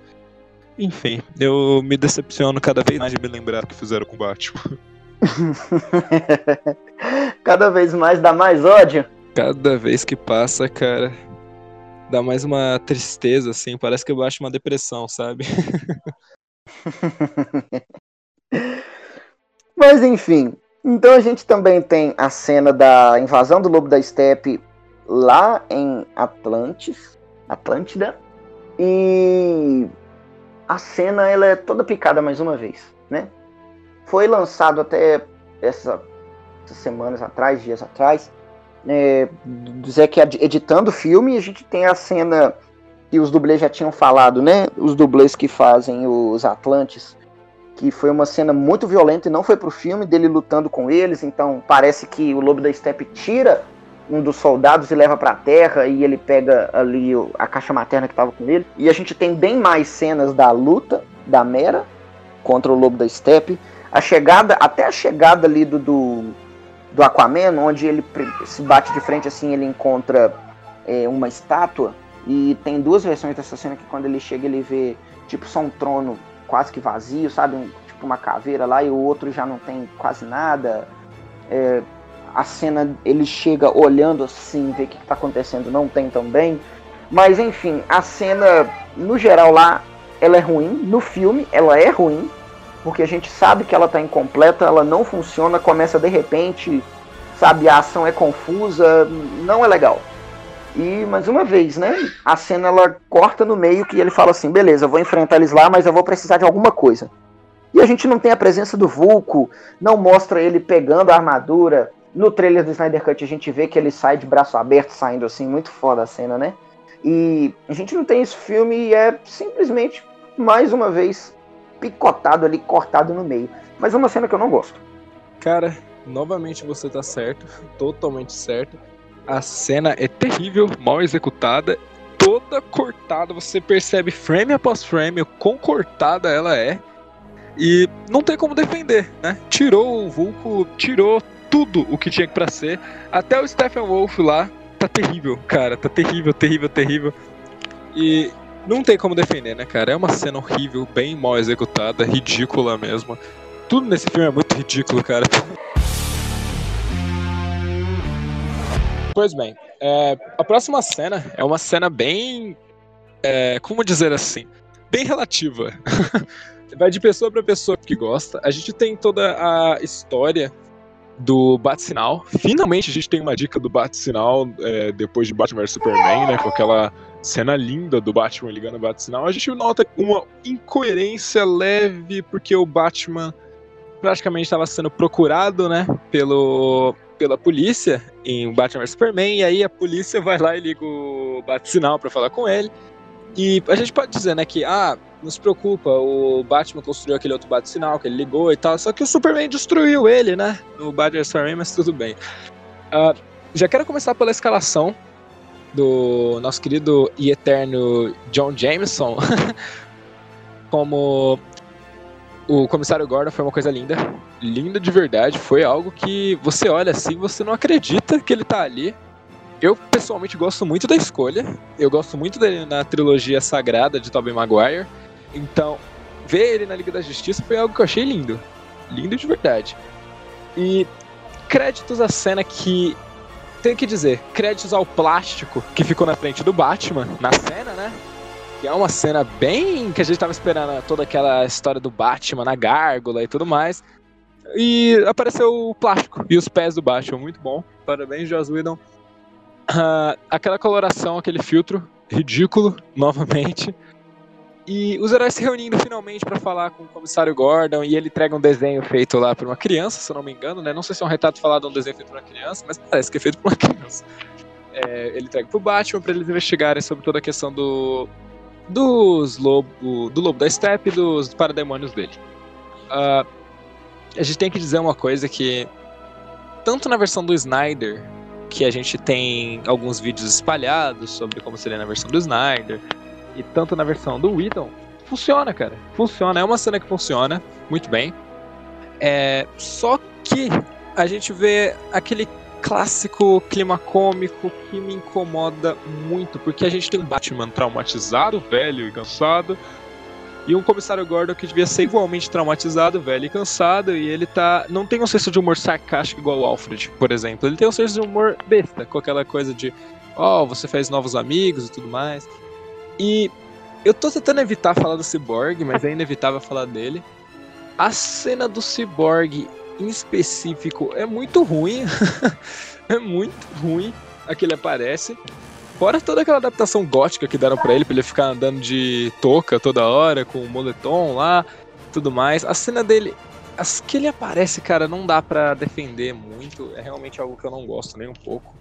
Enfim, eu me decepciono cada vez mais de me lembrar que fizeram com o Batman. cada vez mais dá mais ódio? Cada vez que passa, cara, dá mais uma tristeza, assim. Parece que eu baixo uma depressão, sabe? Mas enfim, então a gente também tem a cena da invasão do Lobo da Steppe lá em Atlantis, Atlântida, e a cena ela é toda picada mais uma vez, né? Foi lançado até essa, essas semanas atrás, dias atrás, é, Zé que editando o filme, a gente tem a cena que os dublês já tinham falado, né? Os dublês que fazem os Atlantes, que foi uma cena muito violenta e não foi pro filme dele lutando com eles, então parece que o Lobo da Steppe tira um dos soldados e leva para a terra e ele pega ali a caixa materna que estava com ele. E a gente tem bem mais cenas da luta da Mera contra o lobo da steppe. A chegada, até a chegada ali do, do, do Aquaman, onde ele se bate de frente assim, ele encontra é, uma estátua. E tem duas versões dessa cena que quando ele chega ele vê tipo só um trono quase que vazio, sabe? Um, tipo uma caveira lá e o outro já não tem quase nada. É, a cena ele chega olhando assim, vê o que está acontecendo, não tem também. Mas enfim, a cena no geral lá ela é ruim, no filme ela é ruim, porque a gente sabe que ela está incompleta, ela não funciona, começa de repente, sabe, a ação é confusa, não é legal. E mais uma vez, né? A cena ela corta no meio que ele fala assim: beleza, eu vou enfrentar eles lá, mas eu vou precisar de alguma coisa. E a gente não tem a presença do Vulco, não mostra ele pegando a armadura, no trailer do Snyder Cut a gente vê que ele sai de braço aberto, saindo assim, muito foda a cena, né? E a gente não tem esse filme e é simplesmente, mais uma vez, picotado ali, cortado no meio. Mas é uma cena que eu não gosto. Cara, novamente você tá certo, totalmente certo. A cena é terrível, mal executada, toda cortada, você percebe frame após frame o quão cortada ela é. E não tem como defender, né? Tirou o Vulco, tirou tudo o que tinha para ser. Até o Stephen Wolf lá tá terrível, cara. Tá terrível, terrível, terrível. E não tem como defender, né, cara? É uma cena horrível, bem mal executada, ridícula mesmo. Tudo nesse filme é muito ridículo, cara. Pois bem, é, a próxima cena é uma cena bem. É, como dizer assim? Bem relativa. Vai de pessoa para pessoa que gosta. A gente tem toda a história do Bat-Sinal. Finalmente a gente tem uma dica do Bat-Sinal é, depois de Batman vs Superman, né? Com aquela cena linda do Batman ligando o Bat-Sinal. A gente nota uma incoerência leve, porque o Batman praticamente estava sendo procurado, né? Pelo, pela polícia em Batman vs Superman. E aí a polícia vai lá e liga o Bat-Sinal pra falar com ele. E a gente pode dizer, né, que, ah, não se preocupa, o Batman construiu aquele outro bate-sinal que ele ligou e tal, só que o Superman destruiu ele, né? No Batman Superman, mas tudo bem. Uh, já quero começar pela escalação do nosso querido e eterno John Jameson como o comissário Gordon foi uma coisa linda, linda de verdade, foi algo que você olha assim, você não acredita que ele tá ali, eu pessoalmente gosto muito da escolha. Eu gosto muito dele na trilogia sagrada de Tobey Maguire. Então, ver ele na Liga da Justiça foi algo que eu achei lindo. Lindo de verdade. E créditos à cena que. Tenho que dizer, créditos ao plástico que ficou na frente do Batman, na cena, né? Que é uma cena bem. que a gente tava esperando toda aquela história do Batman na gárgula e tudo mais. E apareceu o plástico e os pés do Batman, muito bom. Parabéns, Joss Whedon. Uh, aquela coloração, aquele filtro ridículo, novamente. E os heróis se reunindo finalmente para falar com o comissário Gordon e ele entrega um desenho feito lá por uma criança, se eu não me engano, né? Não sei se é um retrato falado de um desenho feito por uma criança, mas parece que é feito por uma criança. É, ele entrega pro Batman para eles investigarem sobre toda a questão do dos lobo, do lobo da steppe e dos parademônios dele. Uh, a gente tem que dizer uma coisa que tanto na versão do Snyder que a gente tem alguns vídeos espalhados sobre como seria na versão do Snyder e tanto na versão do Whedon, funciona, cara. Funciona, é uma cena que funciona muito bem. É, só que a gente vê aquele clássico clima cômico que me incomoda muito, porque a gente tem um Batman traumatizado, velho e cansado, e um comissário Gordon que devia ser igualmente traumatizado, velho e cansado, e ele tá. não tem um senso de humor sarcástico igual o Alfred, por exemplo. Ele tem um senso de humor besta, com aquela coisa de, ó, oh, você fez novos amigos e tudo mais. E eu tô tentando evitar falar do Cyborg, mas é inevitável falar dele. A cena do Cyborg em específico é muito ruim. é muito ruim a que ele aparece. Fora toda aquela adaptação gótica que deram para ele, pra ele ficar andando de touca toda hora, com o moletom lá, tudo mais. A cena dele, as que ele aparece, cara, não dá para defender muito. É realmente algo que eu não gosto nem um pouco.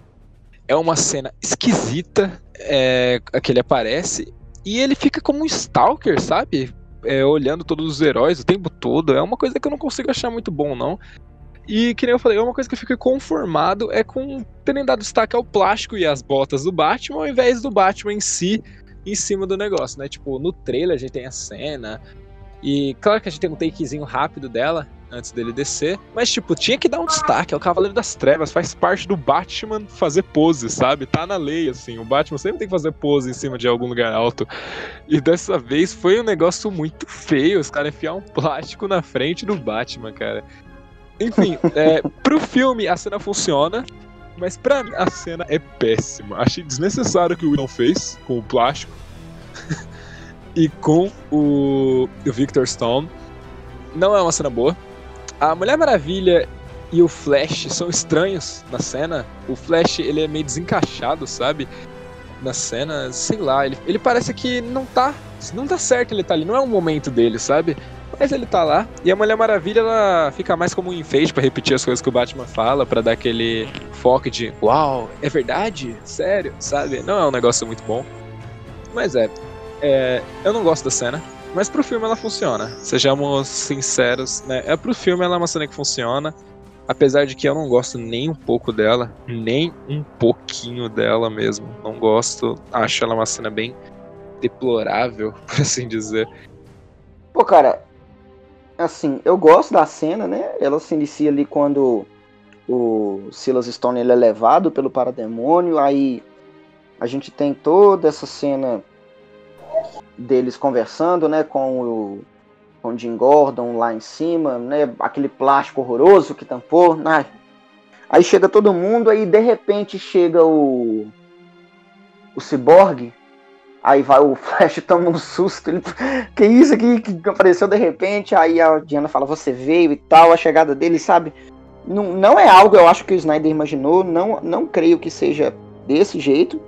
É uma cena esquisita é, que ele aparece. E ele fica como um stalker, sabe? É, olhando todos os heróis o tempo todo. É uma coisa que eu não consigo achar muito bom, não. E que nem eu falei, uma coisa que eu fiquei conformado é com terem dado destaque ao plástico e às botas do Batman, ao invés do Batman em si em cima do negócio, né? Tipo, no trailer a gente tem a cena. E claro que a gente tem um takezinho rápido dela antes dele descer. Mas, tipo, tinha que dar um destaque. É o Cavaleiro das Trevas, faz parte do Batman fazer pose, sabe? Tá na lei, assim. O Batman sempre tem que fazer pose em cima de algum lugar alto. E dessa vez foi um negócio muito feio. Os caras enfiar um plástico na frente do Batman, cara. Enfim, é, pro filme a cena funciona, mas pra mim a cena é péssima. Achei desnecessário o que o William fez com o plástico e com o, o Victor Stone. Não é uma cena boa. A Mulher Maravilha e o Flash são estranhos na cena. O Flash ele é meio desencaixado, sabe? Na cena, sei lá, ele, ele parece que não tá. Não tá certo ele tá ali, não é o momento dele, sabe? Mas ele tá lá. E a Mulher Maravilha, ela fica mais como um enfeite para repetir as coisas que o Batman fala, para dar aquele foco de uau, é verdade? Sério? Sabe? Não é um negócio muito bom. Mas é. é eu não gosto da cena. Mas pro filme ela funciona. Sejamos sinceros, né? É pro filme ela é uma cena que funciona. Apesar de que eu não gosto nem um pouco dela, nem um pouquinho dela mesmo. Não gosto, acho ela uma cena bem deplorável, por assim dizer. Pô, cara, assim, eu gosto da cena, né? Ela se inicia ali quando o Silas Stone ele é levado pelo parademônio, aí a gente tem toda essa cena deles conversando, né, com o, com Jim Gordon lá em cima, né, aquele plástico horroroso que tampou, né? Aí chega todo mundo, aí de repente chega o o Cyborg, aí vai o Flash toma um susto, ele, que isso aqui que apareceu de repente, aí a Diana fala, você veio e tal, a chegada dele, sabe? Não, não é algo, eu acho que o Snyder imaginou, não, não creio que seja desse jeito,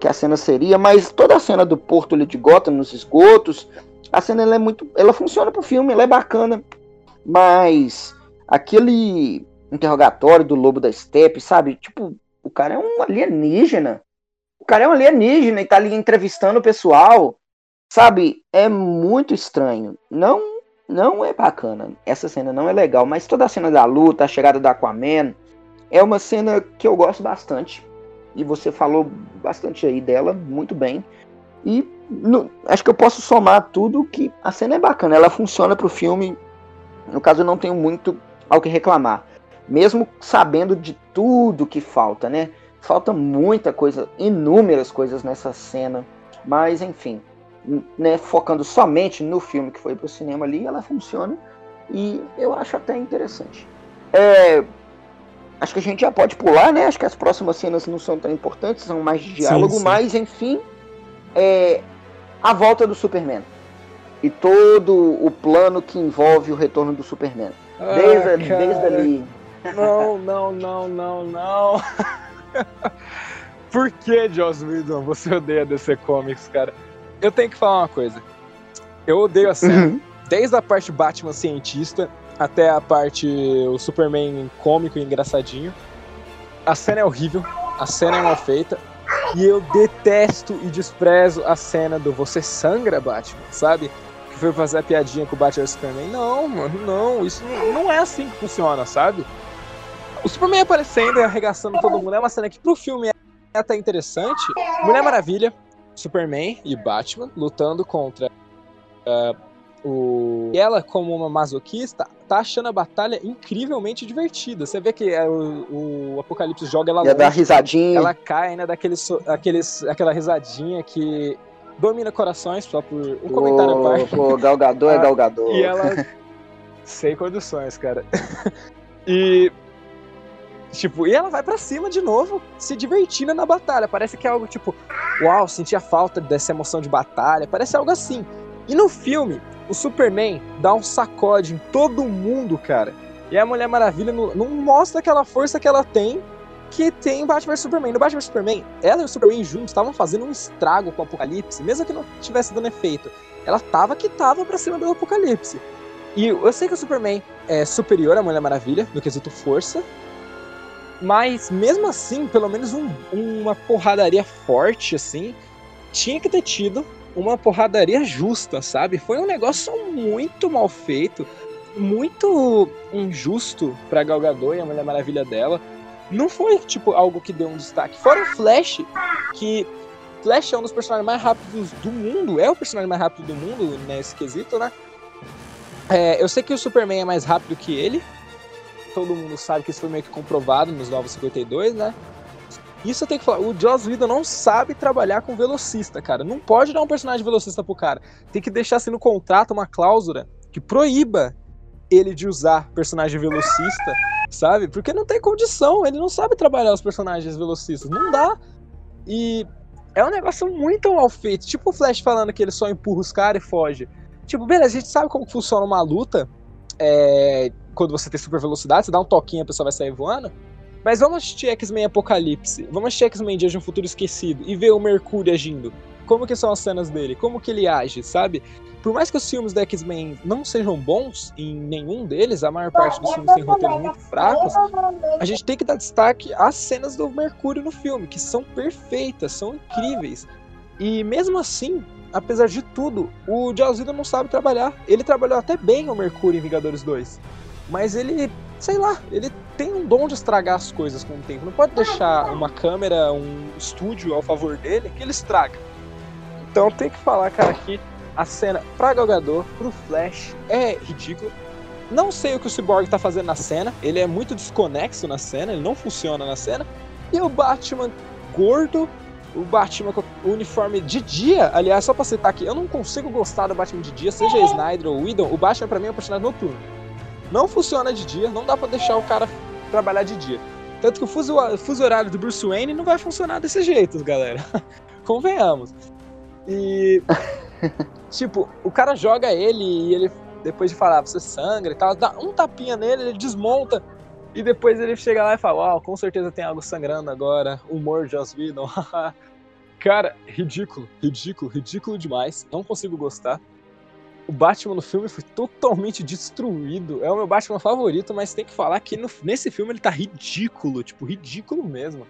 que a cena seria, mas toda a cena do porto de Gotham, nos esgotos, a cena ela é muito. Ela funciona pro filme, ela é bacana. Mas aquele interrogatório do lobo da steppe, sabe? Tipo, o cara é um alienígena. O cara é um alienígena e tá ali entrevistando o pessoal. Sabe? É muito estranho. Não não é bacana. Essa cena não é legal, mas toda a cena da luta, a chegada da Aquaman, é uma cena que eu gosto bastante e você falou bastante aí dela, muito bem. E no, acho que eu posso somar tudo que a cena é bacana, ela funciona para o filme. No caso, eu não tenho muito ao que reclamar, mesmo sabendo de tudo que falta, né? Falta muita coisa, inúmeras coisas nessa cena, mas enfim, né, focando somente no filme que foi para o cinema ali, ela funciona e eu acho até interessante. É, acho que a gente já pode pular, né? Acho que as próximas cenas não são tão importantes, são mais de diálogo, sim, sim. mas enfim, é a volta do Superman. E todo o plano que envolve o retorno do Superman. Ah, desde, desde ali. Não, não, não, não, não. Por que, Joss Whedon, você odeia DC Comics, cara? Eu tenho que falar uma coisa. Eu odeio a cena. Uhum. Desde a parte Batman cientista até a parte o Superman cômico e engraçadinho. A cena é horrível, a cena é mal feita. E eu detesto e desprezo a cena do Você Sangra, Batman, sabe? Que foi fazer a piadinha com o Batman e o Superman. Não, mano, não. Isso não, não é assim que funciona, sabe? O Superman aparecendo e arregaçando todo mundo é uma cena que pro filme é até interessante. Mulher Maravilha, Superman e Batman lutando contra uh, o... E ela, como uma masoquista, tá achando a batalha incrivelmente divertida. Você vê que é, o, o Apocalipse joga ela Ia dar risadinha. Ela cai ainda daqueles, aqueles, aquela risadinha que domina corações, só por um comentário à parte. Pô, Galgador é ah, Galgador. E ela... Sem condições, cara. e... Tipo, e ela vai para cima de novo, se divertindo na batalha. Parece que é algo tipo, uau, sentia falta dessa emoção de batalha. Parece algo assim. E no filme, o Superman dá um sacode em todo mundo, cara. E a Mulher Maravilha não, não mostra aquela força que ela tem que tem em Batman vs Superman. No Batman vs Superman, ela e o Superman juntos estavam fazendo um estrago com o Apocalipse, mesmo que não tivesse dando efeito. Ela tava que tava pra cima do Apocalipse. E eu sei que o Superman é superior à Mulher Maravilha no quesito força, mas mesmo assim, pelo menos um, uma porradaria forte assim, tinha que ter tido uma porradaria justa, sabe? Foi um negócio muito mal feito, muito injusto pra Gal Gadot e a Mulher Maravilha dela. Não foi, tipo, algo que deu um destaque. Fora o Flash, que Flash é um dos personagens mais rápidos do mundo, é o personagem mais rápido do mundo nesse quesito, né? É, eu sei que o Superman é mais rápido que ele. Todo mundo sabe que isso foi meio que comprovado nos Novos 52, né? Isso eu tenho que falar. O Joss Whedon não sabe trabalhar com velocista, cara. Não pode dar um personagem velocista pro cara. Tem que deixar assim no contrato uma cláusula que proíba ele de usar personagem velocista, sabe? Porque não tem condição. Ele não sabe trabalhar os personagens velocistas. Não dá. E é um negócio muito mal feito. Tipo o Flash falando que ele só empurra os caras e foge. Tipo, beleza, a gente sabe como funciona uma luta. É, quando você tem super velocidade, você dá um toquinho a pessoa vai sair voando. Mas vamos assistir X-Men Apocalipse, vamos assistir X-Men Dias de um Futuro Esquecido e ver o Mercúrio agindo. Como que são as cenas dele, como que ele age, sabe? Por mais que os filmes da X-Men não sejam bons em nenhum deles, a maior parte dos filmes tem roteiros muito fracos, a gente tem que dar destaque às cenas do Mercúrio no filme, que são perfeitas, são incríveis. E mesmo assim, apesar de tudo, o Whedon não sabe trabalhar. Ele trabalhou até bem o Mercúrio em Vingadores 2. Mas ele sei lá, ele tem um dom de estragar as coisas com o tempo. Não pode deixar uma câmera, um estúdio ao favor dele que ele estraga. Então tem que falar, cara, que a cena pra Galgador, pro Flash, é ridículo. Não sei o que o Cyborg tá fazendo na cena, ele é muito desconexo na cena, ele não funciona na cena. E o Batman gordo, o Batman com o uniforme de dia, aliás, só pra citar aqui, eu não consigo gostar do Batman de dia, seja Snyder ou Whedon, o Batman pra mim é um personagem noturno. Não funciona de dia, não dá pra deixar o cara trabalhar de dia. Tanto que o fuso, fuso horário do Bruce Wayne não vai funcionar desse jeito, galera. Convenhamos. E. tipo, o cara joga ele e ele, depois de falar, você sangra e tal, dá um tapinha nele, ele desmonta. E depois ele chega lá e fala: Uau, com certeza tem algo sangrando agora. Humor Joss Whedon. cara, ridículo, ridículo, ridículo demais. Não consigo gostar. O Batman no filme foi totalmente destruído. É o meu Batman favorito, mas tem que falar que no, nesse filme ele tá ridículo, tipo, ridículo mesmo.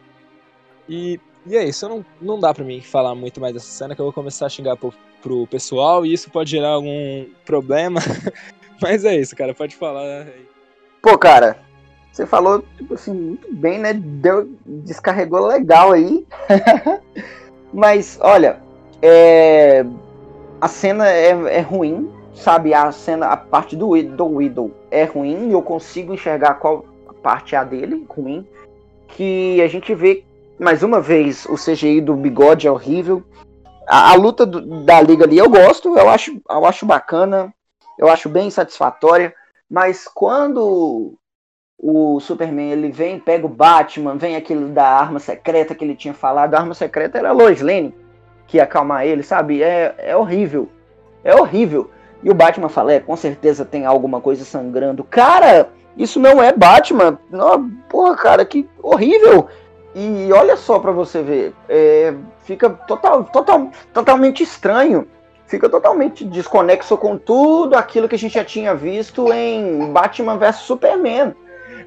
E e é isso, não, não dá pra mim falar muito mais dessa cena, que eu vou começar a xingar pro, pro pessoal e isso pode gerar algum problema. Mas é isso, cara, pode falar aí. Pô, cara, você falou, tipo assim, muito bem, né? Deu, descarregou legal aí. Mas, olha, é, a cena é, é, ruim, sabe? A cena, a parte do, do Widow é ruim e eu consigo enxergar qual parte é a dele, ruim. Que a gente vê mais uma vez, o CGI do bigode é horrível. A, a luta do, da liga ali eu gosto, eu acho, eu acho bacana, eu acho bem satisfatória. Mas quando o Superman ele vem, pega o Batman, vem aquele da arma secreta que ele tinha falado, a arma secreta era a Lois Lane que ia acalmar ele, sabe? É, é horrível. É horrível. E o Batman fala, é, com certeza tem alguma coisa sangrando. Cara, isso não é Batman. Não, porra, cara, que horrível. E olha só para você ver, é, fica total, total, totalmente estranho, fica totalmente desconexo com tudo aquilo que a gente já tinha visto em Batman vs Superman.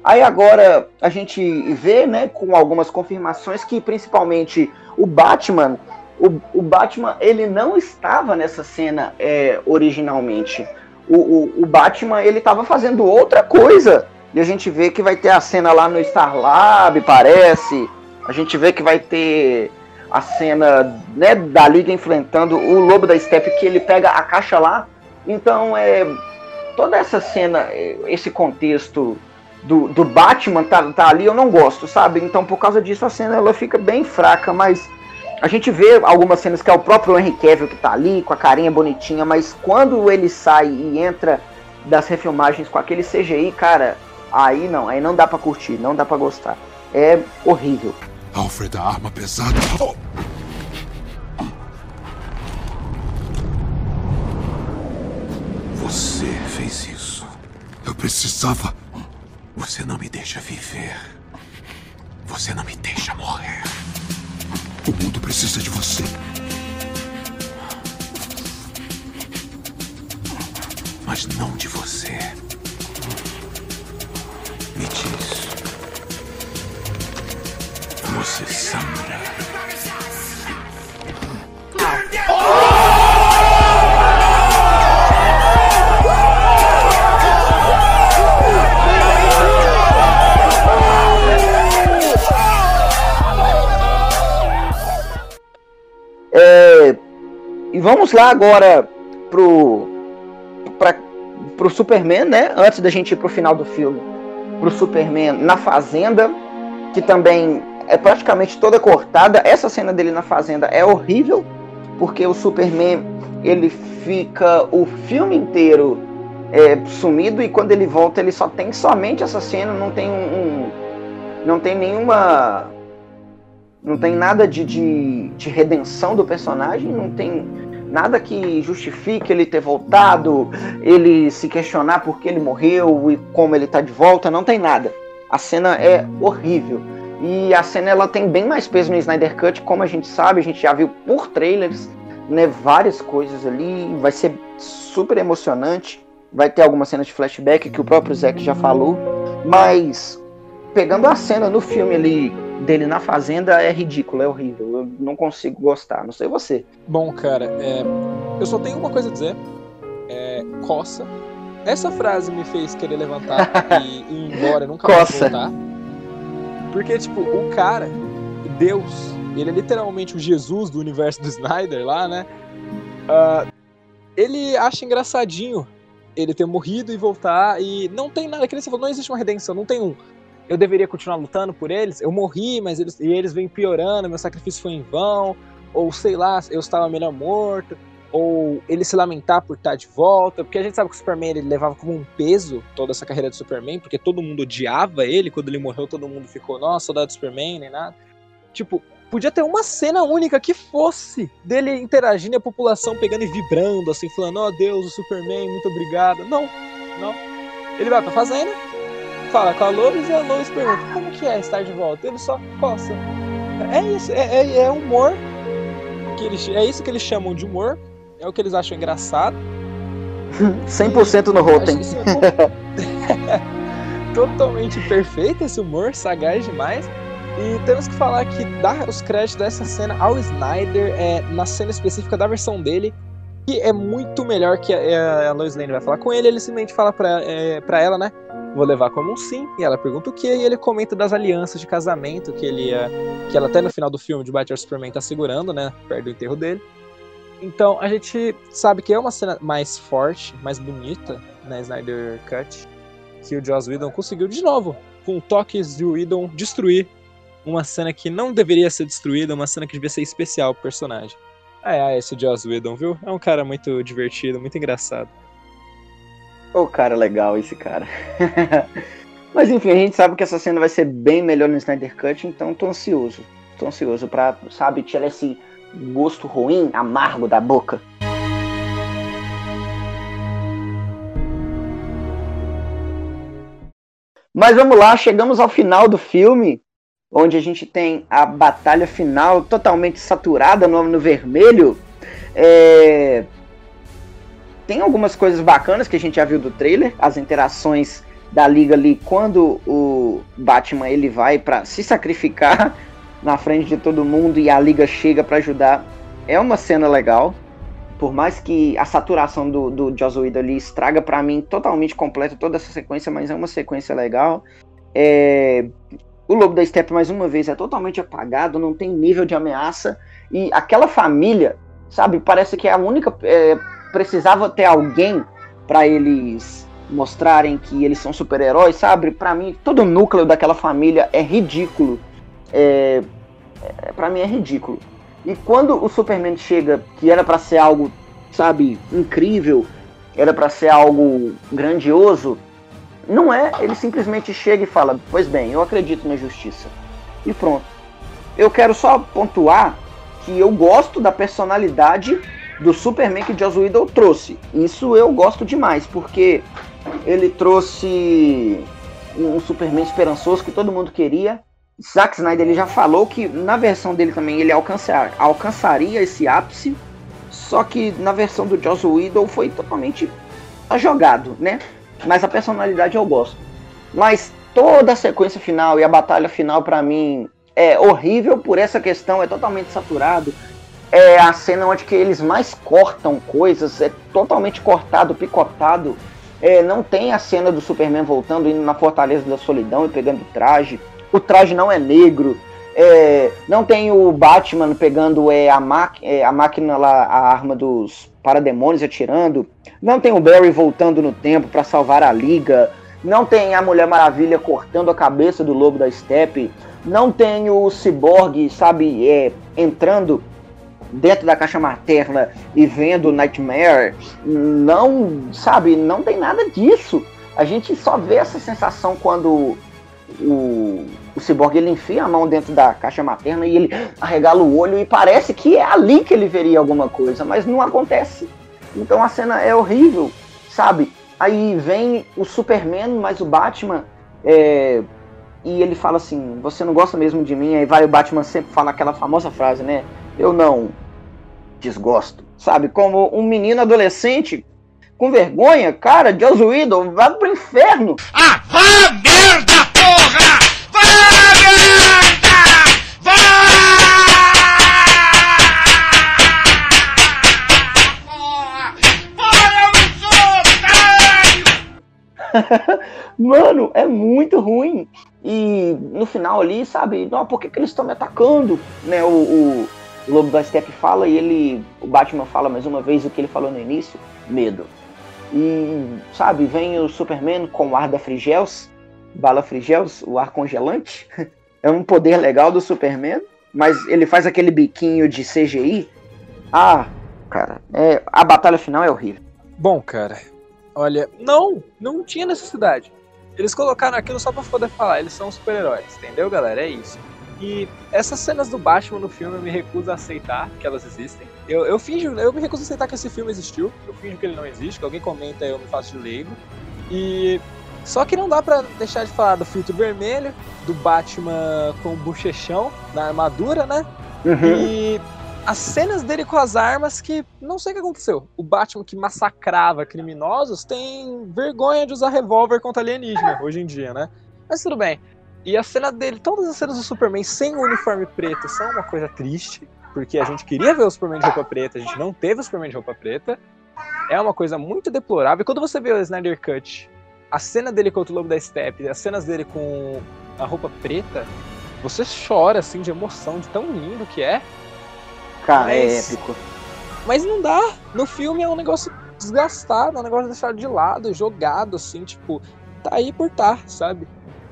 Aí agora a gente vê, né, com algumas confirmações que principalmente o Batman, o, o Batman, ele não estava nessa cena é, originalmente. O, o, o Batman, ele estava fazendo outra coisa. E a gente vê que vai ter a cena lá no Star Lab, parece a gente vê que vai ter a cena né, da Liga enfrentando o Lobo da Steppe, que ele pega a caixa lá. Então, é, toda essa cena, esse contexto do, do Batman tá, tá ali, eu não gosto, sabe? Então, por causa disso, a cena ela fica bem fraca, mas a gente vê algumas cenas que é o próprio Henry Cavill que tá ali, com a carinha bonitinha, mas quando ele sai e entra das refilmagens com aquele CGI, cara, aí não, aí não dá para curtir, não dá para gostar. É horrível. Alfred, a arma pesada. Oh. Você fez isso. Eu precisava. Você não me deixa viver. Você não me deixa morrer. O mundo precisa de você. Mas não de você. Me diz. Você sangra. Vamos lá agora pro, pra, pro Superman, né? Antes da gente ir pro final do filme. Pro Superman na Fazenda, que também é praticamente toda cortada. Essa cena dele na fazenda é horrível, porque o Superman ele fica o filme inteiro é, sumido e quando ele volta ele só tem somente essa cena, não tem um, um não tem nenhuma não tem nada de, de, de redenção do personagem, não tem nada que justifique ele ter voltado, ele se questionar por que ele morreu e como ele tá de volta, não tem nada. A cena é horrível. E a cena ela tem bem mais peso no Snyder Cut, como a gente sabe, a gente já viu por trailers, né, várias coisas ali, vai ser super emocionante. Vai ter algumas cenas de flashback que o próprio Zack já falou, mas pegando a cena no filme ali dele na fazenda é ridículo, é horrível. Eu não consigo gostar, não sei você. Bom, cara, é, eu só tenho uma coisa a dizer. É, coça. essa frase me fez querer levantar e ir embora, nunca mais Coça. voltar. Porque, tipo, o cara, Deus, ele é literalmente o Jesus do universo do Snyder lá, né? Ah, ele acha engraçadinho ele ter morrido e voltar e não tem nada, que você falou, não existe uma redenção, não tem um. Eu deveria continuar lutando por eles, eu morri, mas eles, e eles vêm piorando, meu sacrifício foi em vão, ou sei lá, eu estava melhor morto, ou ele se lamentar por estar de volta, porque a gente sabe que o Superman ele levava como um peso toda essa carreira do Superman, porque todo mundo odiava ele, quando ele morreu todo mundo ficou, nossa, saudade do Superman, nem nada. Tipo, podia ter uma cena única que fosse dele interagindo e a população pegando e vibrando, assim, falando, ó Deus, o Superman, muito obrigado. Não, não. Ele vai pra fazenda, fala com a Lois e a Lois pergunta, como que é estar de volta? Ele só coça. É isso, é, é, é humor. Que eles, é isso que eles chamam de humor. É o que eles acham engraçado. 100% no Rotten. to- totalmente perfeito esse humor, sagaz demais. E temos que falar que dar os créditos dessa cena ao Snyder é na cena específica da versão dele, que é muito melhor que a, a Lois Lane vai falar com ele, ele simplesmente fala pra, é, pra ela, né? Vou levar como um sim, e ela pergunta o que, e ele comenta das alianças de casamento que ele ia, que ela até no final do filme de Batman Superman tá segurando, né? Perto do enterro dele. Então a gente sabe que é uma cena mais forte, mais bonita na Snyder Cut, que o Joss Whedon conseguiu de novo, com toques de Whedon, destruir uma cena que não deveria ser destruída, uma cena que devia ser especial pro personagem. Ah, é, esse Joss Whedon, viu? É um cara muito divertido, muito engraçado. Ô, cara legal esse cara. Mas enfim, a gente sabe que essa cena vai ser bem melhor no Snyder Cut, então tô ansioso. Tô ansioso pra, sabe, tirar esse gosto ruim, amargo da boca. Mas vamos lá, chegamos ao final do filme, onde a gente tem a batalha final totalmente saturada no no Vermelho. É, tem algumas coisas bacanas que a gente já viu do trailer, as interações da liga ali quando o Batman ele vai pra se sacrificar na frente de todo mundo e a liga chega pra ajudar. É uma cena legal. Por mais que a saturação do, do Joss Whedon ali estraga pra mim totalmente completa toda essa sequência, mas é uma sequência legal. É, O Lobo da Steppe, mais uma vez, é totalmente apagado, não tem nível de ameaça. E aquela família, sabe, parece que é a única. é, precisava ter alguém pra eles mostrarem que eles são super-heróis, sabe? Pra mim, todo o núcleo daquela família é ridículo. É, é, para mim é ridículo. E quando o Superman chega, que era pra ser algo, sabe, incrível, era pra ser algo grandioso, não é. Ele simplesmente chega e fala: Pois bem, eu acredito na justiça. E pronto. Eu quero só pontuar que eu gosto da personalidade do Superman que Joss Whedon trouxe. Isso eu gosto demais, porque ele trouxe um Superman esperançoso que todo mundo queria. Zack Snyder ele já falou que na versão dele também ele alcançar, alcançaria esse ápice, só que na versão do Joss Whedon foi totalmente jogado, né? Mas a personalidade eu gosto. Mas toda a sequência final e a batalha final pra mim é horrível por essa questão, é totalmente saturado. É a cena onde que eles mais cortam coisas, é totalmente cortado, picotado. É, não tem a cena do Superman voltando, indo na Fortaleza da Solidão e pegando o traje. O traje não é negro. É, não tem o Batman pegando é, a, é, a máquina lá, a arma dos parademônios atirando. Não tem o Barry voltando no tempo para salvar a Liga. Não tem a Mulher Maravilha cortando a cabeça do Lobo da Steppe. Não tem o Cyborg, sabe, é, entrando dentro da caixa materna e vendo Nightmare. Não, sabe, não tem nada disso. A gente só vê essa sensação quando o, o Cyborg ele enfia a mão dentro da caixa materna e ele arregala o olho e parece que é ali que ele veria alguma coisa, mas não acontece. Então a cena é horrível, sabe? Aí vem o Superman, mas o Batman é, e ele fala assim: Você não gosta mesmo de mim? Aí vai o Batman sempre fala aquela famosa frase, né? Eu não desgosto, sabe? Como um menino adolescente com vergonha, cara, Joss Whedon, vai pro inferno. Ah, vá merda, porra! Vá merda! Vá! Porra! Porra, eu sou otário! mano, é muito ruim. E no final ali, sabe, não, por que, que eles estão me atacando? Né, o, o, o Lobo da Steppe fala e ele. O Batman fala mais uma vez o que ele falou no início: medo. E, sabe, vem o Superman com o ar da Frigels, bala Frigels, o ar congelante. é um poder legal do Superman, mas ele faz aquele biquinho de CGI. Ah, cara, é, a batalha final é horrível. Bom, cara, olha, não, não tinha necessidade. Eles colocaram aquilo só pra poder falar, eles são super-heróis, entendeu, galera? É isso. E essas cenas do Batman no filme eu me recuso a aceitar que elas existem. Eu, eu finjo, eu me recuso a aceitar que esse filme existiu. Eu finjo que ele não existe, que alguém comenta eu me faço de leigo. E só que não dá para deixar de falar do filtro vermelho, do Batman com o bochechão na armadura, né? Uhum. E as cenas dele com as armas que não sei o que aconteceu. O Batman que massacrava criminosos tem vergonha de usar revólver contra alienígena hoje em dia, né? Mas tudo bem. E a cena dele, todas as cenas do Superman sem o uniforme preto são uma coisa triste, porque a gente queria ver o Superman de roupa preta, a gente não teve o Superman de roupa preta. É uma coisa muito deplorável. E quando você vê o Snyder Cut, a cena dele contra o Lobo da Steppe, as cenas dele com a roupa preta, você chora assim de emoção, de tão lindo que é. Cara, é mas, é épico. Mas não dá. No filme é um negócio desgastado, é um negócio deixado de lado, jogado, assim, tipo, tá aí por tá, sabe?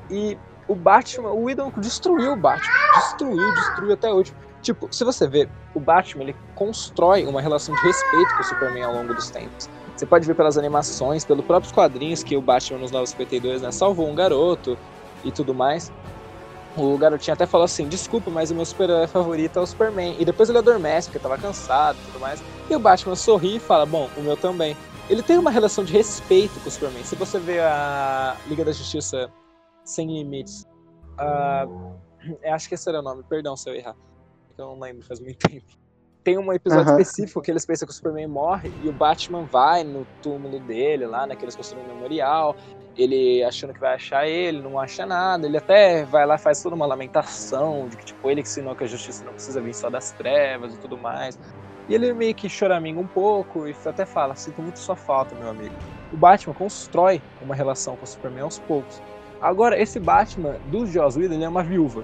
E o Batman, o Whedon destruiu o Batman. Destruiu, destruiu até hoje. Tipo, se você ver, o Batman, ele constrói uma relação de respeito com o Superman ao longo dos tempos. Você pode ver pelas animações, pelos próprios quadrinhos que o Batman nos 952, né, salvou um garoto e tudo mais o garotinho até falou assim: desculpa, mas o meu super-herói favorito é o Superman. E depois ele adormece, porque tava cansado e tudo mais. E o Batman sorri e fala: bom, o meu também. Ele tem uma relação de respeito com o Superman. Se você vê a Liga da Justiça Sem Limites, uh, acho que esse era o nome, perdão se eu errar, eu não lembro, faz muito tempo. Tem um episódio uhum. específico que eles pensam que o Superman morre e o Batman vai no túmulo dele, lá, né, que eles construíram um memorial, ele achando que vai achar ele, não acha nada. Ele até vai lá faz toda uma lamentação de que, tipo, ele que ensinou que a justiça não precisa vir só das trevas e tudo mais. E ele meio que choraminga um pouco e até fala: Sinto muito sua falta, meu amigo. O Batman constrói uma relação com o Superman aos poucos. Agora, esse Batman do Joss Whedon, ele é uma viúva.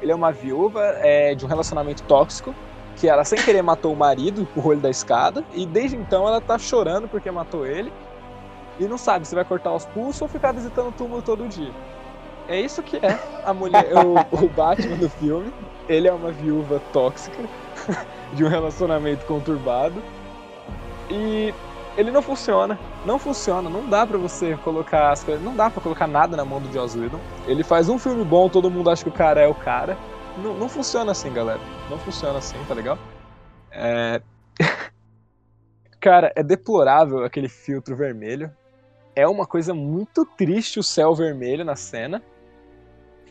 Ele é uma viúva é, de um relacionamento tóxico, que ela sem querer matou o marido, o olho da escada, e desde então ela tá chorando porque matou ele e não sabe se vai cortar os pulsos ou ficar visitando o túmulo todo dia. É isso que é a mulher, o, o Batman do filme. Ele é uma viúva tóxica de um relacionamento conturbado e ele não funciona, não funciona, não dá para você colocar as coisas, não dá para colocar nada na mão do Joss Whedon. Ele faz um filme bom, todo mundo acha que o cara é o cara. Não, não funciona assim, galera. Não funciona assim, tá legal? É... cara, é deplorável aquele filtro vermelho é uma coisa muito triste o céu vermelho na cena.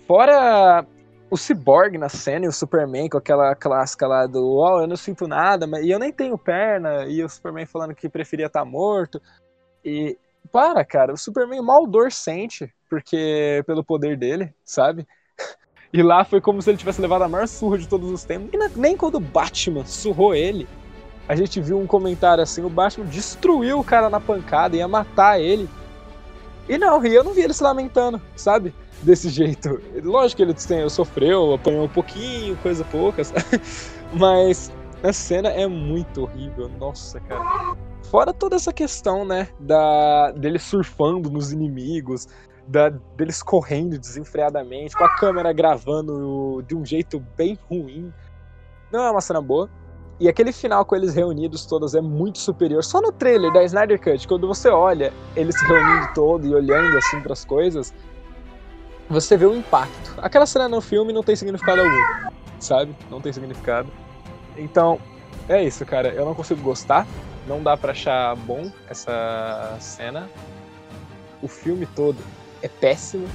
Fora o Cyborg na cena e o Superman com aquela clássica lá do oh, eu não sinto nada, mas, e eu nem tenho perna, e o Superman falando que preferia estar tá morto. E para, cara, o Superman mal dor sente, porque pelo poder dele, sabe? E lá foi como se ele tivesse levado a maior surra de todos os tempos. E nem quando o Batman surrou ele, a gente viu um comentário assim, o Batman destruiu o cara na pancada, ia matar ele. E não, e eu não vi ele se lamentando, sabe? Desse jeito. Lógico que ele sofreu, apanhou um pouquinho, coisa pouca, sabe? Mas a cena é muito horrível, nossa, cara. Fora toda essa questão, né, da dele surfando nos inimigos, da, deles correndo desenfreadamente, com a câmera gravando de um jeito bem ruim. Não é uma cena boa. E aquele final com eles reunidos todos é muito superior. Só no trailer da Snyder Cut, quando você olha eles se reunindo todo e olhando assim para as coisas, você vê o impacto. Aquela cena no filme não tem significado algum, sabe? Não tem significado. Então, é isso, cara. Eu não consigo gostar. Não dá para achar bom essa cena. O filme todo é péssimo.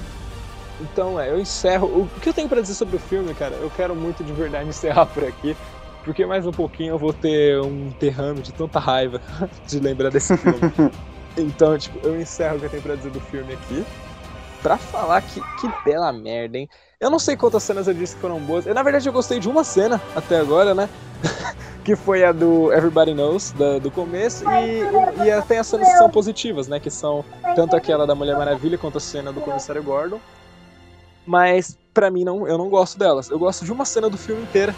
Então, é, eu encerro. O que eu tenho para dizer sobre o filme, cara? Eu quero muito de verdade encerrar por aqui. Porque mais um pouquinho eu vou ter um terrano de tanta raiva de lembrar desse filme. então, tipo, eu encerro o que eu tenho pra dizer do filme aqui. Pra falar que, que bela merda, hein? Eu não sei quantas cenas eu disse que foram boas. Eu, na verdade, eu gostei de uma cena até agora, né? que foi a do Everybody Knows, da, do começo, e, e tem as cenas que são positivas, né? Que são tanto aquela da Mulher Maravilha quanto a cena do Comissário Gordon. Mas, pra mim, não, eu não gosto delas. Eu gosto de uma cena do filme inteira.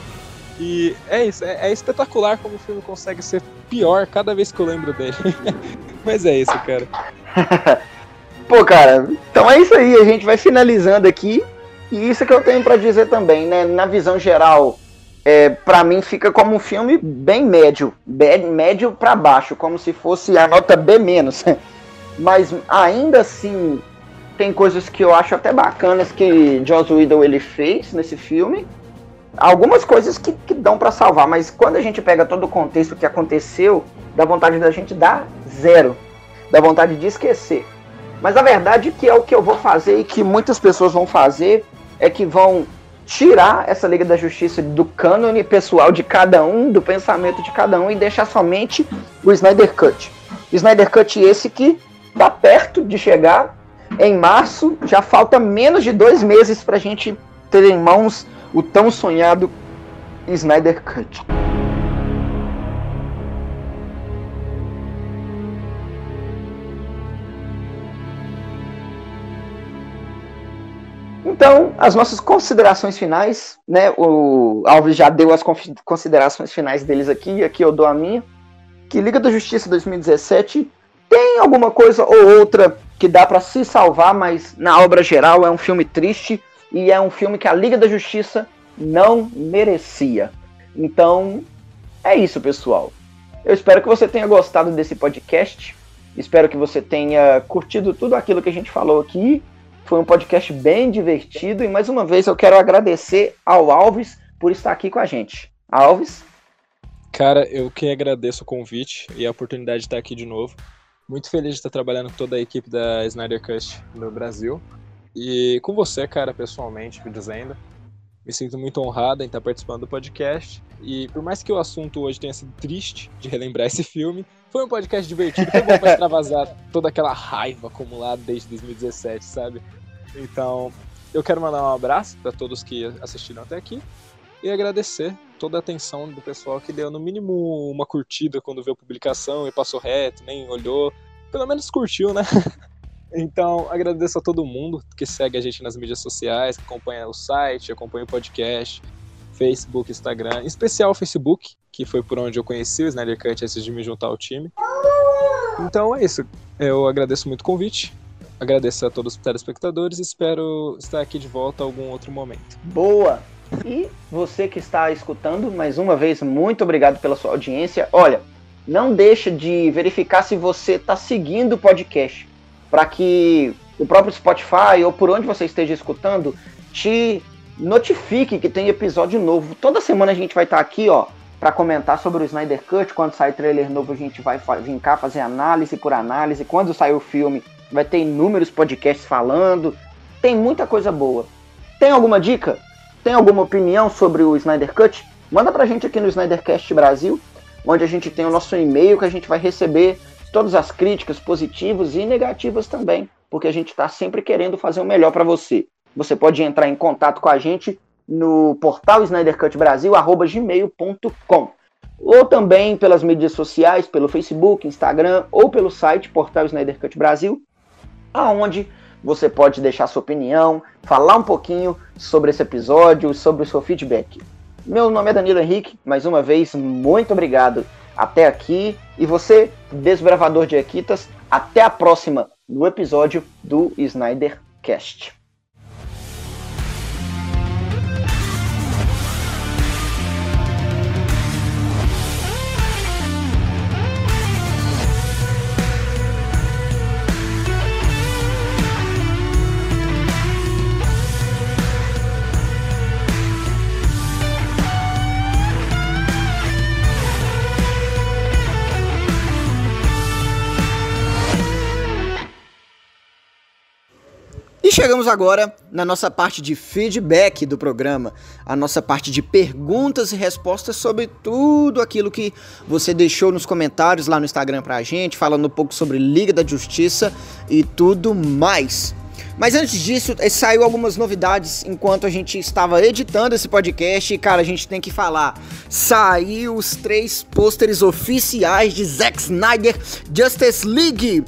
E é isso, é, é espetacular como o filme consegue ser pior cada vez que eu lembro dele. Mas é isso, cara. Pô, cara, então é isso aí, a gente vai finalizando aqui. E isso que eu tenho para dizer também, né? Na visão geral, é, para mim fica como um filme bem médio, bem, médio para baixo, como se fosse a nota B menos. Mas ainda assim tem coisas que eu acho até bacanas que Joss Whedon ele fez nesse filme. Algumas coisas que, que dão para salvar, mas quando a gente pega todo o contexto que aconteceu, dá vontade da gente dar zero, dá vontade de esquecer. Mas a verdade que é o que eu vou fazer e que muitas pessoas vão fazer é que vão tirar essa Liga da Justiça do cânone pessoal de cada um, do pensamento de cada um e deixar somente o Snyder Cut. Snyder Cut esse que tá perto de chegar em março, já falta menos de dois meses para a gente ter em mãos o tão sonhado Snyder Cut. Então, as nossas considerações finais, né? O Alves já deu as considerações finais deles aqui, aqui eu dou a minha. Que Liga da Justiça 2017 tem alguma coisa ou outra que dá para se salvar, mas na obra geral é um filme triste e é um filme que a Liga da Justiça não merecia. Então, é isso, pessoal. Eu espero que você tenha gostado desse podcast. Espero que você tenha curtido tudo aquilo que a gente falou aqui foi um podcast bem divertido e mais uma vez eu quero agradecer ao Alves por estar aqui com a gente. Alves? Cara, eu que agradeço o convite e a oportunidade de estar aqui de novo. Muito feliz de estar trabalhando com toda a equipe da Snyder Cut no Brasil. E com você, cara, pessoalmente, dizendo. Me sinto muito honrado em estar participando do podcast. E por mais que o assunto hoje tenha sido triste de relembrar esse filme, foi um podcast divertido, foi bom pra extravasar toda aquela raiva acumulada desde 2017, sabe? Então, eu quero mandar um abraço para todos que assistiram até aqui e agradecer toda a atenção do pessoal que deu no mínimo uma curtida quando viu a publicação e passou reto, nem olhou, pelo menos curtiu, né? Então, agradeço a todo mundo que segue a gente nas mídias sociais, que acompanha o site, acompanha o podcast, Facebook, Instagram, em especial o Facebook, que foi por onde eu conheci o Snyder Cut antes de me juntar ao time. Então é isso. Eu agradeço muito o convite. Agradeço a todos os telespectadores e espero estar aqui de volta algum outro momento. Boa! E você que está escutando, mais uma vez, muito obrigado pela sua audiência. Olha, não deixa de verificar se você está seguindo o podcast, para que o próprio Spotify ou por onde você esteja escutando te notifique que tem episódio novo. Toda semana a gente vai estar tá aqui, ó, para comentar sobre o Snyder Cut. Quando sair trailer novo, a gente vai vir cá fazer análise por análise. Quando sair o filme, vai ter inúmeros podcasts falando. Tem muita coisa boa. Tem alguma dica? Tem alguma opinião sobre o Snyder Cut? Manda pra gente aqui no Snydercast Brasil, onde a gente tem o nosso e-mail que a gente vai receber todas as críticas positivas e negativas também, porque a gente está sempre querendo fazer o melhor para você. Você pode entrar em contato com a gente no portal snydercutbrasil@gmail.com ou também pelas mídias sociais, pelo Facebook, Instagram ou pelo site Portal Snyder Cut Brasil aonde você pode deixar sua opinião, falar um pouquinho sobre esse episódio, sobre o seu feedback. Meu nome é Danilo Henrique, mais uma vez, muito obrigado até aqui. E você, desbravador de Equitas, até a próxima no episódio do Snyder Cast. Chegamos agora na nossa parte de feedback do programa, a nossa parte de perguntas e respostas sobre tudo aquilo que você deixou nos comentários lá no Instagram pra gente, falando um pouco sobre Liga da Justiça e tudo mais. Mas antes disso, eh, saiu algumas novidades enquanto a gente estava editando esse podcast. E, cara, a gente tem que falar. Saiu os três pôsteres oficiais de Zack Snyder Justice League.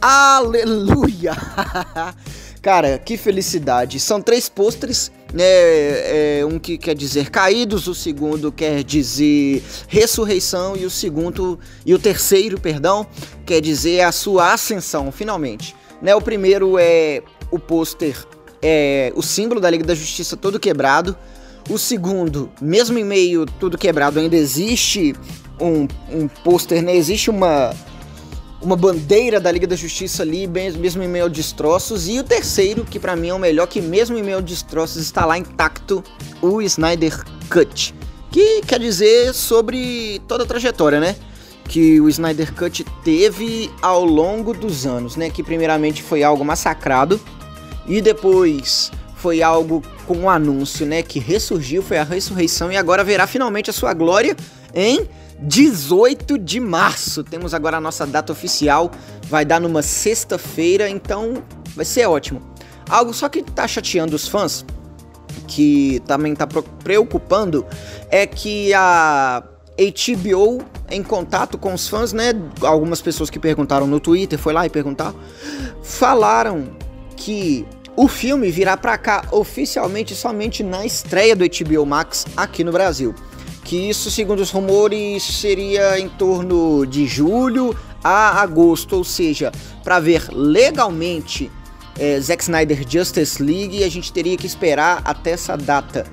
Aleluia! Cara, que felicidade. São três pôsteres, né? É, um que quer dizer caídos, o segundo quer dizer ressurreição e o segundo e o terceiro, perdão, quer dizer a sua ascensão, finalmente. Né? O primeiro é o pôster é o símbolo da Liga da Justiça todo quebrado. O segundo, mesmo em meio tudo quebrado, ainda existe um, um pôster, né? Existe uma uma bandeira da Liga da Justiça ali, mesmo em meio a destroços. E o terceiro, que para mim é o melhor, que mesmo em meio a destroços está lá intacto, o Snyder Cut. Que quer dizer sobre toda a trajetória, né? Que o Snyder Cut teve ao longo dos anos, né? Que primeiramente foi algo massacrado e depois foi algo com um anúncio, né? Que ressurgiu, foi a ressurreição e agora verá finalmente a sua glória em 18 de março. Temos agora a nossa data oficial. Vai dar numa sexta-feira, então vai ser ótimo. Algo só que tá chateando os fãs, que também tá preocupando, é que a HBO em contato com os fãs, né? Algumas pessoas que perguntaram no Twitter, foi lá e perguntar, falaram que o filme virá para cá oficialmente somente na estreia do HBO Max aqui no Brasil que isso, segundo os rumores, seria em torno de julho a agosto, ou seja, para ver legalmente é, Zack Snyder Justice League, a gente teria que esperar até essa data.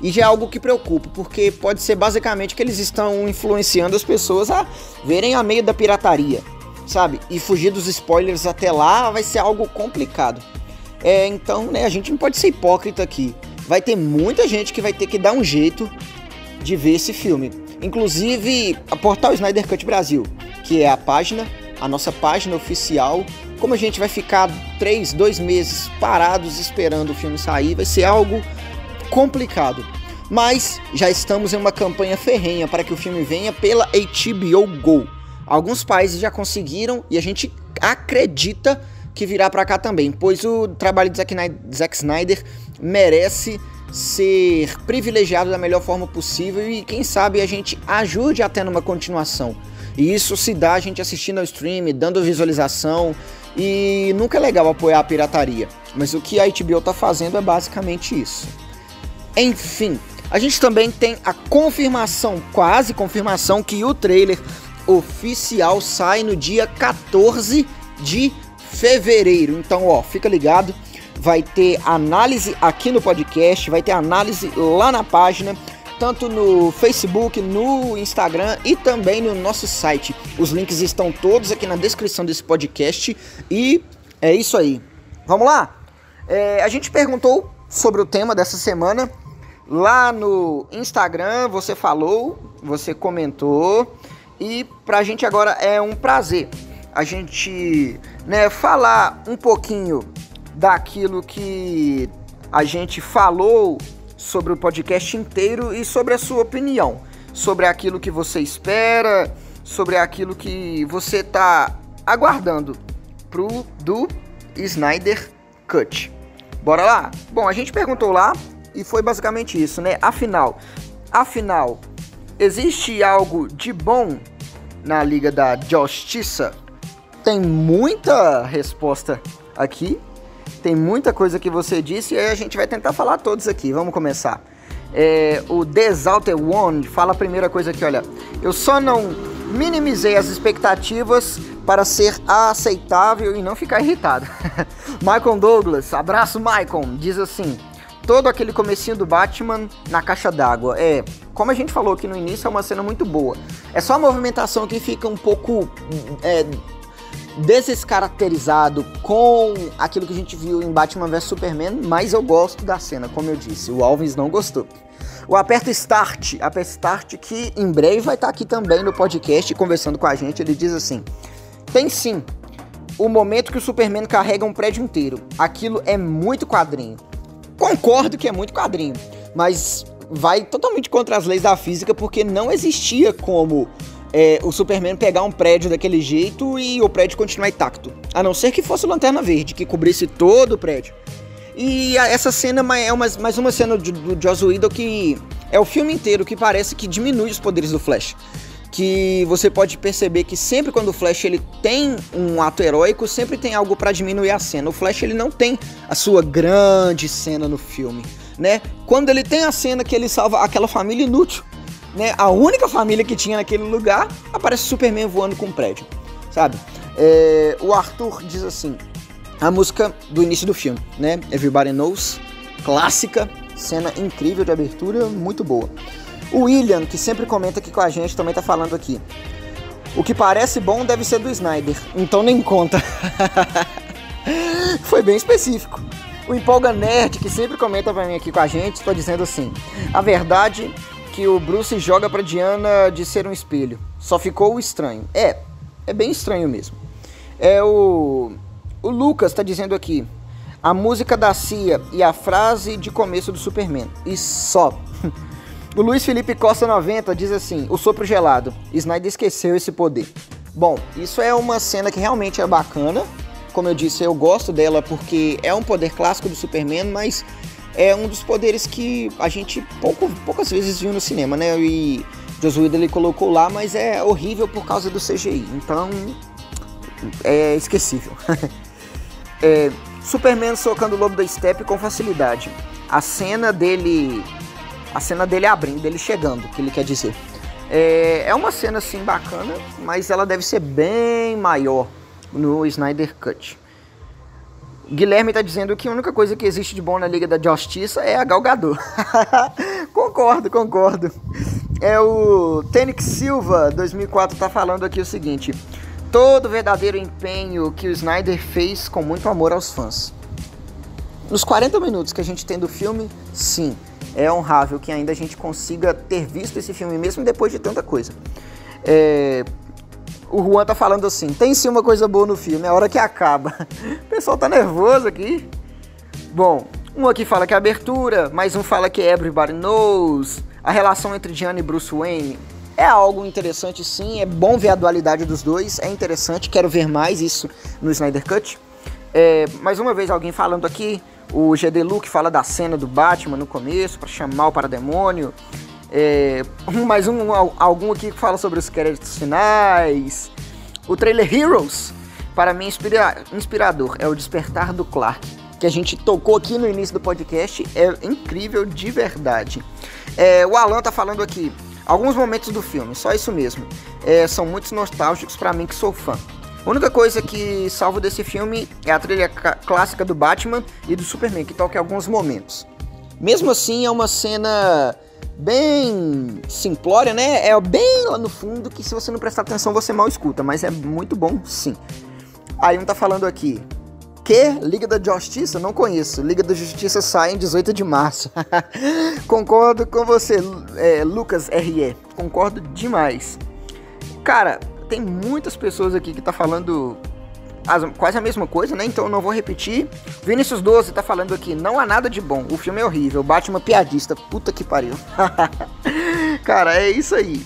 E já é algo que preocupa, porque pode ser basicamente que eles estão influenciando as pessoas a verem a meio da pirataria, sabe? E fugir dos spoilers até lá vai ser algo complicado. É, então, né, a gente não pode ser hipócrita aqui. Vai ter muita gente que vai ter que dar um jeito de ver esse filme. Inclusive, a Portal Snyder Cut Brasil, que é a página, a nossa página oficial. Como a gente vai ficar três, dois meses parados esperando o filme sair, vai ser algo complicado. Mas já estamos em uma campanha ferrenha para que o filme venha pela HBO Go. Alguns países já conseguiram e a gente acredita que virá para cá também, pois o trabalho de Zack Snyder merece ser privilegiado da melhor forma possível e quem sabe a gente ajude até numa continuação. E isso se dá a gente assistindo ao stream, dando visualização e nunca é legal apoiar a pirataria, mas o que a HBO tá fazendo é basicamente isso. Enfim, a gente também tem a confirmação, quase confirmação que o trailer oficial sai no dia 14 de fevereiro. Então, ó, fica ligado vai ter análise aqui no podcast, vai ter análise lá na página, tanto no Facebook, no Instagram e também no nosso site. Os links estão todos aqui na descrição desse podcast e é isso aí. Vamos lá? É, a gente perguntou sobre o tema dessa semana lá no Instagram, você falou, você comentou e pra gente agora é um prazer a gente né, falar um pouquinho daquilo que a gente falou sobre o podcast inteiro e sobre a sua opinião, sobre aquilo que você espera, sobre aquilo que você está aguardando pro do Snyder Cut. Bora lá? Bom, a gente perguntou lá e foi basicamente isso, né? Afinal, afinal, existe algo de bom na Liga da Justiça? Tem muita resposta aqui tem muita coisa que você disse e a gente vai tentar falar todos aqui. Vamos começar. É, o Desalter One fala a primeira coisa aqui, olha. Eu só não minimizei as expectativas para ser aceitável e não ficar irritado. Michael Douglas, abraço Michael, diz assim: todo aquele comecinho do Batman na caixa d'água. É, como a gente falou aqui no início, é uma cena muito boa. É só a movimentação que fica um pouco é, descaracterizado com aquilo que a gente viu em Batman vs Superman, mas eu gosto da cena, como eu disse. O Alves não gostou. O Aperta Start, Aperta Start que em breve vai estar aqui também no podcast conversando com a gente, ele diz assim: "Tem sim o momento que o Superman carrega um prédio inteiro. Aquilo é muito quadrinho. Concordo que é muito quadrinho, mas vai totalmente contra as leis da física porque não existia como é, o Superman pegar um prédio daquele jeito e o prédio continuar intacto. A não ser que fosse Lanterna Verde, que cobrisse todo o prédio. E essa cena é uma, mais uma cena do, do Joss Whedon que é o filme inteiro que parece que diminui os poderes do Flash. Que você pode perceber que sempre quando o Flash ele tem um ato heróico, sempre tem algo pra diminuir a cena. O Flash ele não tem a sua grande cena no filme, né? Quando ele tem a cena que ele salva aquela família inútil, né? A única família que tinha naquele lugar, aparece Superman voando com um prédio, sabe? É, o Arthur diz assim: a música do início do filme, né? Everybody Knows, clássica, cena incrível de abertura, muito boa. O William, que sempre comenta aqui com a gente, também tá falando aqui. O que parece bom deve ser do Snyder, então nem conta. Foi bem específico. O Empolga Nerd, que sempre comenta pra mim aqui com a gente, está dizendo assim: a verdade que o Bruce joga pra Diana de ser um espelho. Só ficou estranho. É, é bem estranho mesmo. É o. O Lucas tá dizendo aqui. A música da Cia e a frase de começo do Superman. E só. O Luiz Felipe Costa 90 diz assim: O sopro gelado. Snyder esqueceu esse poder. Bom, isso é uma cena que realmente é bacana. Como eu disse, eu gosto dela porque é um poder clássico do Superman, mas é um dos poderes que a gente pouco, poucas vezes viu no cinema, né? E Joss Whedon ele colocou lá, mas é horrível por causa do CGI. Então, é esquecível. É, Superman socando o lobo da steppe com facilidade. A cena dele. A cena dele abrindo, dele chegando, que ele quer dizer. É, é uma cena assim bacana, mas ela deve ser bem maior no Snyder Cut. Guilherme tá dizendo que a única coisa que existe de bom na Liga da Justiça é a Galgador. concordo, concordo. É o Tenix Silva 2004 tá falando aqui o seguinte: todo verdadeiro empenho que o Snyder fez com muito amor aos fãs. Nos 40 minutos que a gente tem do filme, sim, é honrável que ainda a gente consiga ter visto esse filme mesmo depois de tanta coisa. É, o Juan tá falando assim: tem sim uma coisa boa no filme, é a hora que acaba. O pessoal tá nervoso aqui. Bom, um aqui fala que é abertura, mais um fala que é Everybody Knows. A relação entre Diana e Bruce Wayne é algo interessante, sim. É bom ver a dualidade dos dois, é interessante. Quero ver mais isso no Snyder Cut. É, mais uma vez, alguém falando aqui. O GD Luke fala da cena do Batman no começo, para chamar o parademônio. É, mais um, algum aqui que fala sobre os créditos finais. O trailer Heroes, para mim, inspira, inspirador. É o Despertar do Clark, que a gente tocou aqui no início do podcast. É incrível de verdade. É, o Alan tá falando aqui. Alguns momentos do filme, só isso mesmo. É, são muito nostálgicos para mim que sou fã. A única coisa que salvo desse filme é a trilha clássica do Batman e do Superman, que toca em alguns momentos. Mesmo assim, é uma cena bem simplória, né? É bem lá no fundo que se você não prestar atenção você mal escuta, mas é muito bom sim. Aí um tá falando aqui. Que? Liga da Justiça? Não conheço. Liga da Justiça sai em 18 de março. Concordo com você, é, Lucas RE. Concordo demais. Cara, tem muitas pessoas aqui que tá falando as, quase a mesma coisa, né? Então eu não vou repetir. Vinícius 12 tá falando aqui, não há nada de bom. O filme é horrível. Batman piadista. Puta que pariu. Cara, é isso aí.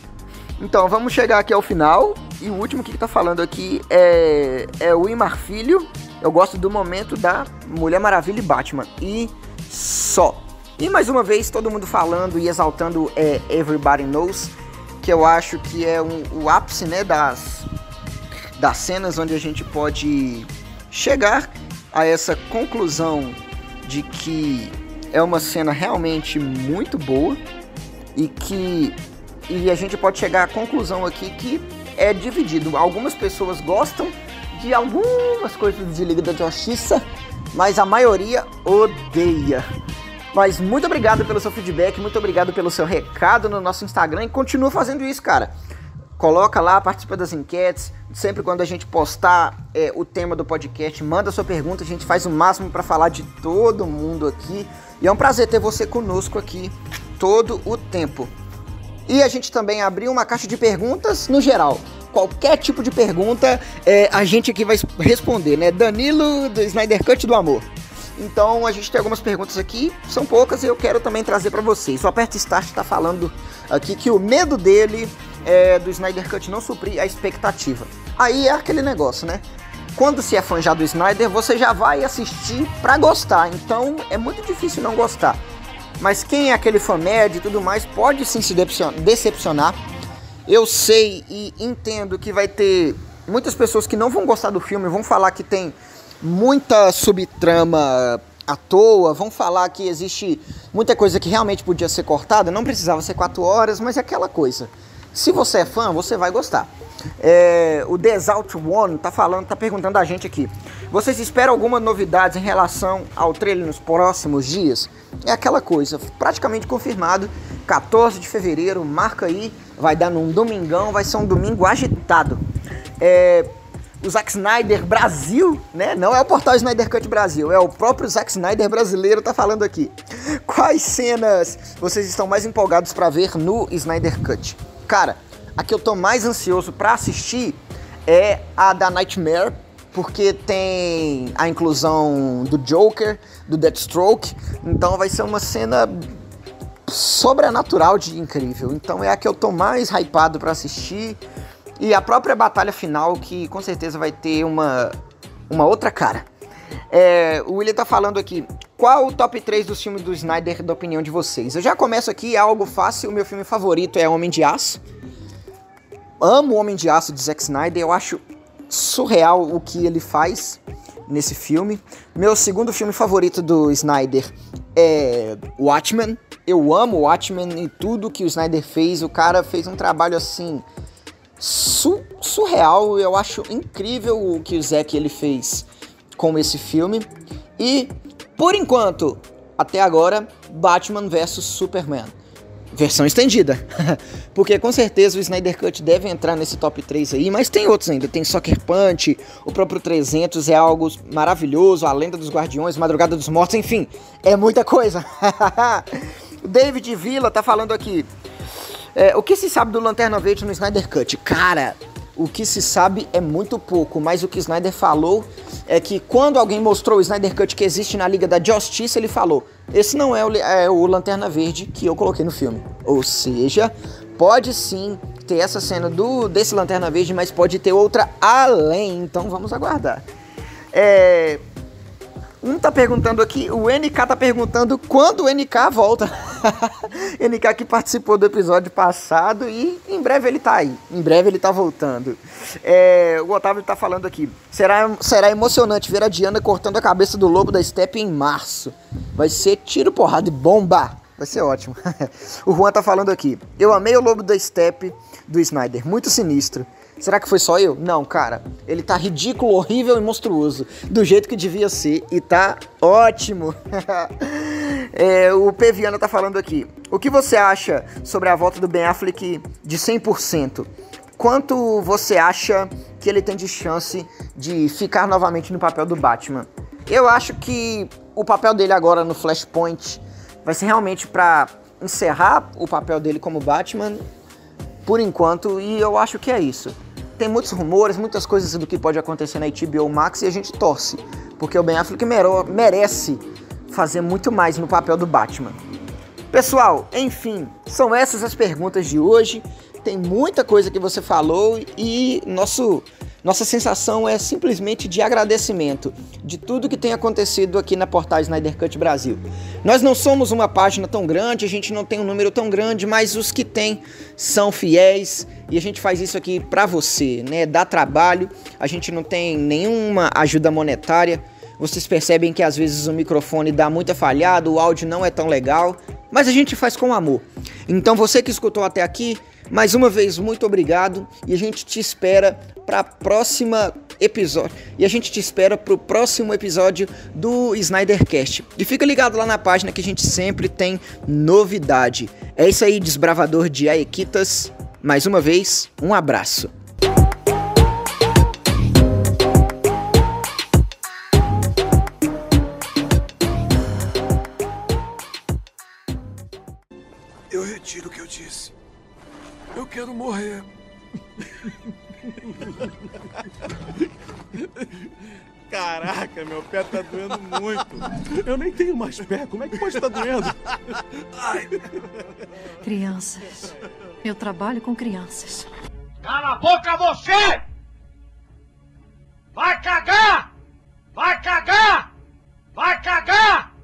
Então, vamos chegar aqui ao final. E o último que tá falando aqui é, é o Imar Filho. Eu gosto do momento da Mulher Maravilha e Batman. E só. E mais uma vez, todo mundo falando e exaltando é, Everybody Knows. Que eu acho que é um, o ápice né, das, das cenas onde a gente pode chegar a essa conclusão de que é uma cena realmente muito boa e que e a gente pode chegar à conclusão aqui que é dividido. Algumas pessoas gostam de algumas coisas de Liga da Justiça, mas a maioria odeia. Mas muito obrigado pelo seu feedback, muito obrigado pelo seu recado no nosso Instagram e continua fazendo isso, cara. Coloca lá, participa das enquetes. Sempre quando a gente postar é, o tema do podcast, manda sua pergunta. A gente faz o máximo para falar de todo mundo aqui. E é um prazer ter você conosco aqui todo o tempo. E a gente também abriu uma caixa de perguntas no geral. Qualquer tipo de pergunta, é, a gente aqui vai responder, né? Danilo do Snyder Cut do Amor. Então a gente tem algumas perguntas aqui, são poucas e eu quero também trazer para vocês. O Aperta Start está falando aqui que o medo dele é, do Snyder Cut não suprir a expectativa. Aí é aquele negócio, né? Quando se é fã já do Snyder, você já vai assistir pra gostar. Então é muito difícil não gostar. Mas quem é aquele fã médio e tudo mais pode sim se decepcionar. Eu sei e entendo que vai ter muitas pessoas que não vão gostar do filme, vão falar que tem muita subtrama à toa, vão falar que existe muita coisa que realmente podia ser cortada, não precisava ser quatro horas, mas é aquela coisa. Se você é fã, você vai gostar. É, o Desalt One tá falando, tá perguntando a gente aqui. Vocês esperam alguma novidade em relação ao trailer nos próximos dias? É aquela coisa, praticamente confirmado. 14 de fevereiro, marca aí, vai dar num domingão, vai ser um domingo agitado. É, o Zack Snyder Brasil, né? Não é o portal Snyder Cut Brasil, é o próprio Zack Snyder brasileiro tá falando aqui. Quais cenas vocês estão mais empolgados para ver no Snyder Cut? Cara, a que eu tô mais ansioso para assistir é a da Nightmare, porque tem a inclusão do Joker, do Deathstroke, então vai ser uma cena sobrenatural de incrível. Então é a que eu tô mais hypado para assistir. E a própria batalha final, que com certeza vai ter uma, uma outra cara. É, o William tá falando aqui. Qual o top 3 dos filmes do Snyder, da opinião de vocês? Eu já começo aqui, é algo fácil. O meu filme favorito é Homem de Aço. Amo Homem de Aço de Zack Snyder. Eu acho surreal o que ele faz nesse filme. Meu segundo filme favorito do Snyder é Watchmen. Eu amo Watchmen e tudo que o Snyder fez. O cara fez um trabalho assim su surreal. Eu acho incrível o que o Zack ele fez com esse filme. E por enquanto, até agora, Batman vs Superman. Versão estendida. Porque com certeza o Snyder Cut deve entrar nesse top 3 aí, mas tem outros ainda. Tem Soccer Punch, o próprio 300 é algo maravilhoso, a Lenda dos Guardiões, Madrugada dos Mortos, enfim, é muita coisa. David Villa tá falando aqui. É, o que se sabe do Lanterna Verde no Snyder Cut? Cara, o que se sabe é muito pouco, mas o que Snyder falou é que quando alguém mostrou o Snyder Cut que existe na Liga da Justiça, ele falou: esse não é o, é o Lanterna Verde que eu coloquei no filme. Ou seja, pode sim ter essa cena do desse Lanterna Verde, mas pode ter outra além. Então vamos aguardar. É, um tá perguntando aqui, o NK tá perguntando quando o NK volta. NK que participou do episódio passado e em breve ele tá aí. Em breve ele tá voltando. É, o Otávio tá falando aqui. Será, será emocionante ver a Diana cortando a cabeça do lobo da Steppe em março. Vai ser tiro, porrada e bomba. Vai ser ótimo. o Juan tá falando aqui. Eu amei o lobo da Steppe do Snyder. Muito sinistro. Será que foi só eu? Não, cara. Ele tá ridículo, horrível e monstruoso. Do jeito que devia ser. E tá ótimo. é, o Peviano tá falando aqui. O que você acha sobre a volta do Ben Affleck de 100%? Quanto você acha que ele tem de chance de ficar novamente no papel do Batman? Eu acho que o papel dele agora no Flashpoint vai ser realmente para encerrar o papel dele como Batman por enquanto, e eu acho que é isso tem muitos rumores, muitas coisas do que pode acontecer na HBO Max e a gente torce, porque o Ben Affleck merece fazer muito mais no papel do Batman. Pessoal, enfim, são essas as perguntas de hoje. Tem muita coisa que você falou e nosso nossa sensação é simplesmente de agradecimento de tudo que tem acontecido aqui na portal Snyder Cut Brasil. Nós não somos uma página tão grande, a gente não tem um número tão grande, mas os que tem são fiéis e a gente faz isso aqui para você, né? Dá trabalho, a gente não tem nenhuma ajuda monetária. Vocês percebem que às vezes o microfone dá muita falhada, o áudio não é tão legal, mas a gente faz com amor. Então você que escutou até aqui, mais uma vez, muito obrigado e a gente te espera para próxima episódio. E a gente te espera para o próximo episódio do Snydercast. E fica ligado lá na página que a gente sempre tem novidade. É isso aí, desbravador de Aequitas. Mais uma vez, um abraço. Eu retiro o que eu disse. Eu quero morrer. Caraca, meu pé tá doendo muito. Eu nem tenho mais pé. Como é que pode estar doendo? Crianças. Eu trabalho com crianças. Cala a boca você! Vai cagar! Vai cagar! Vai cagar!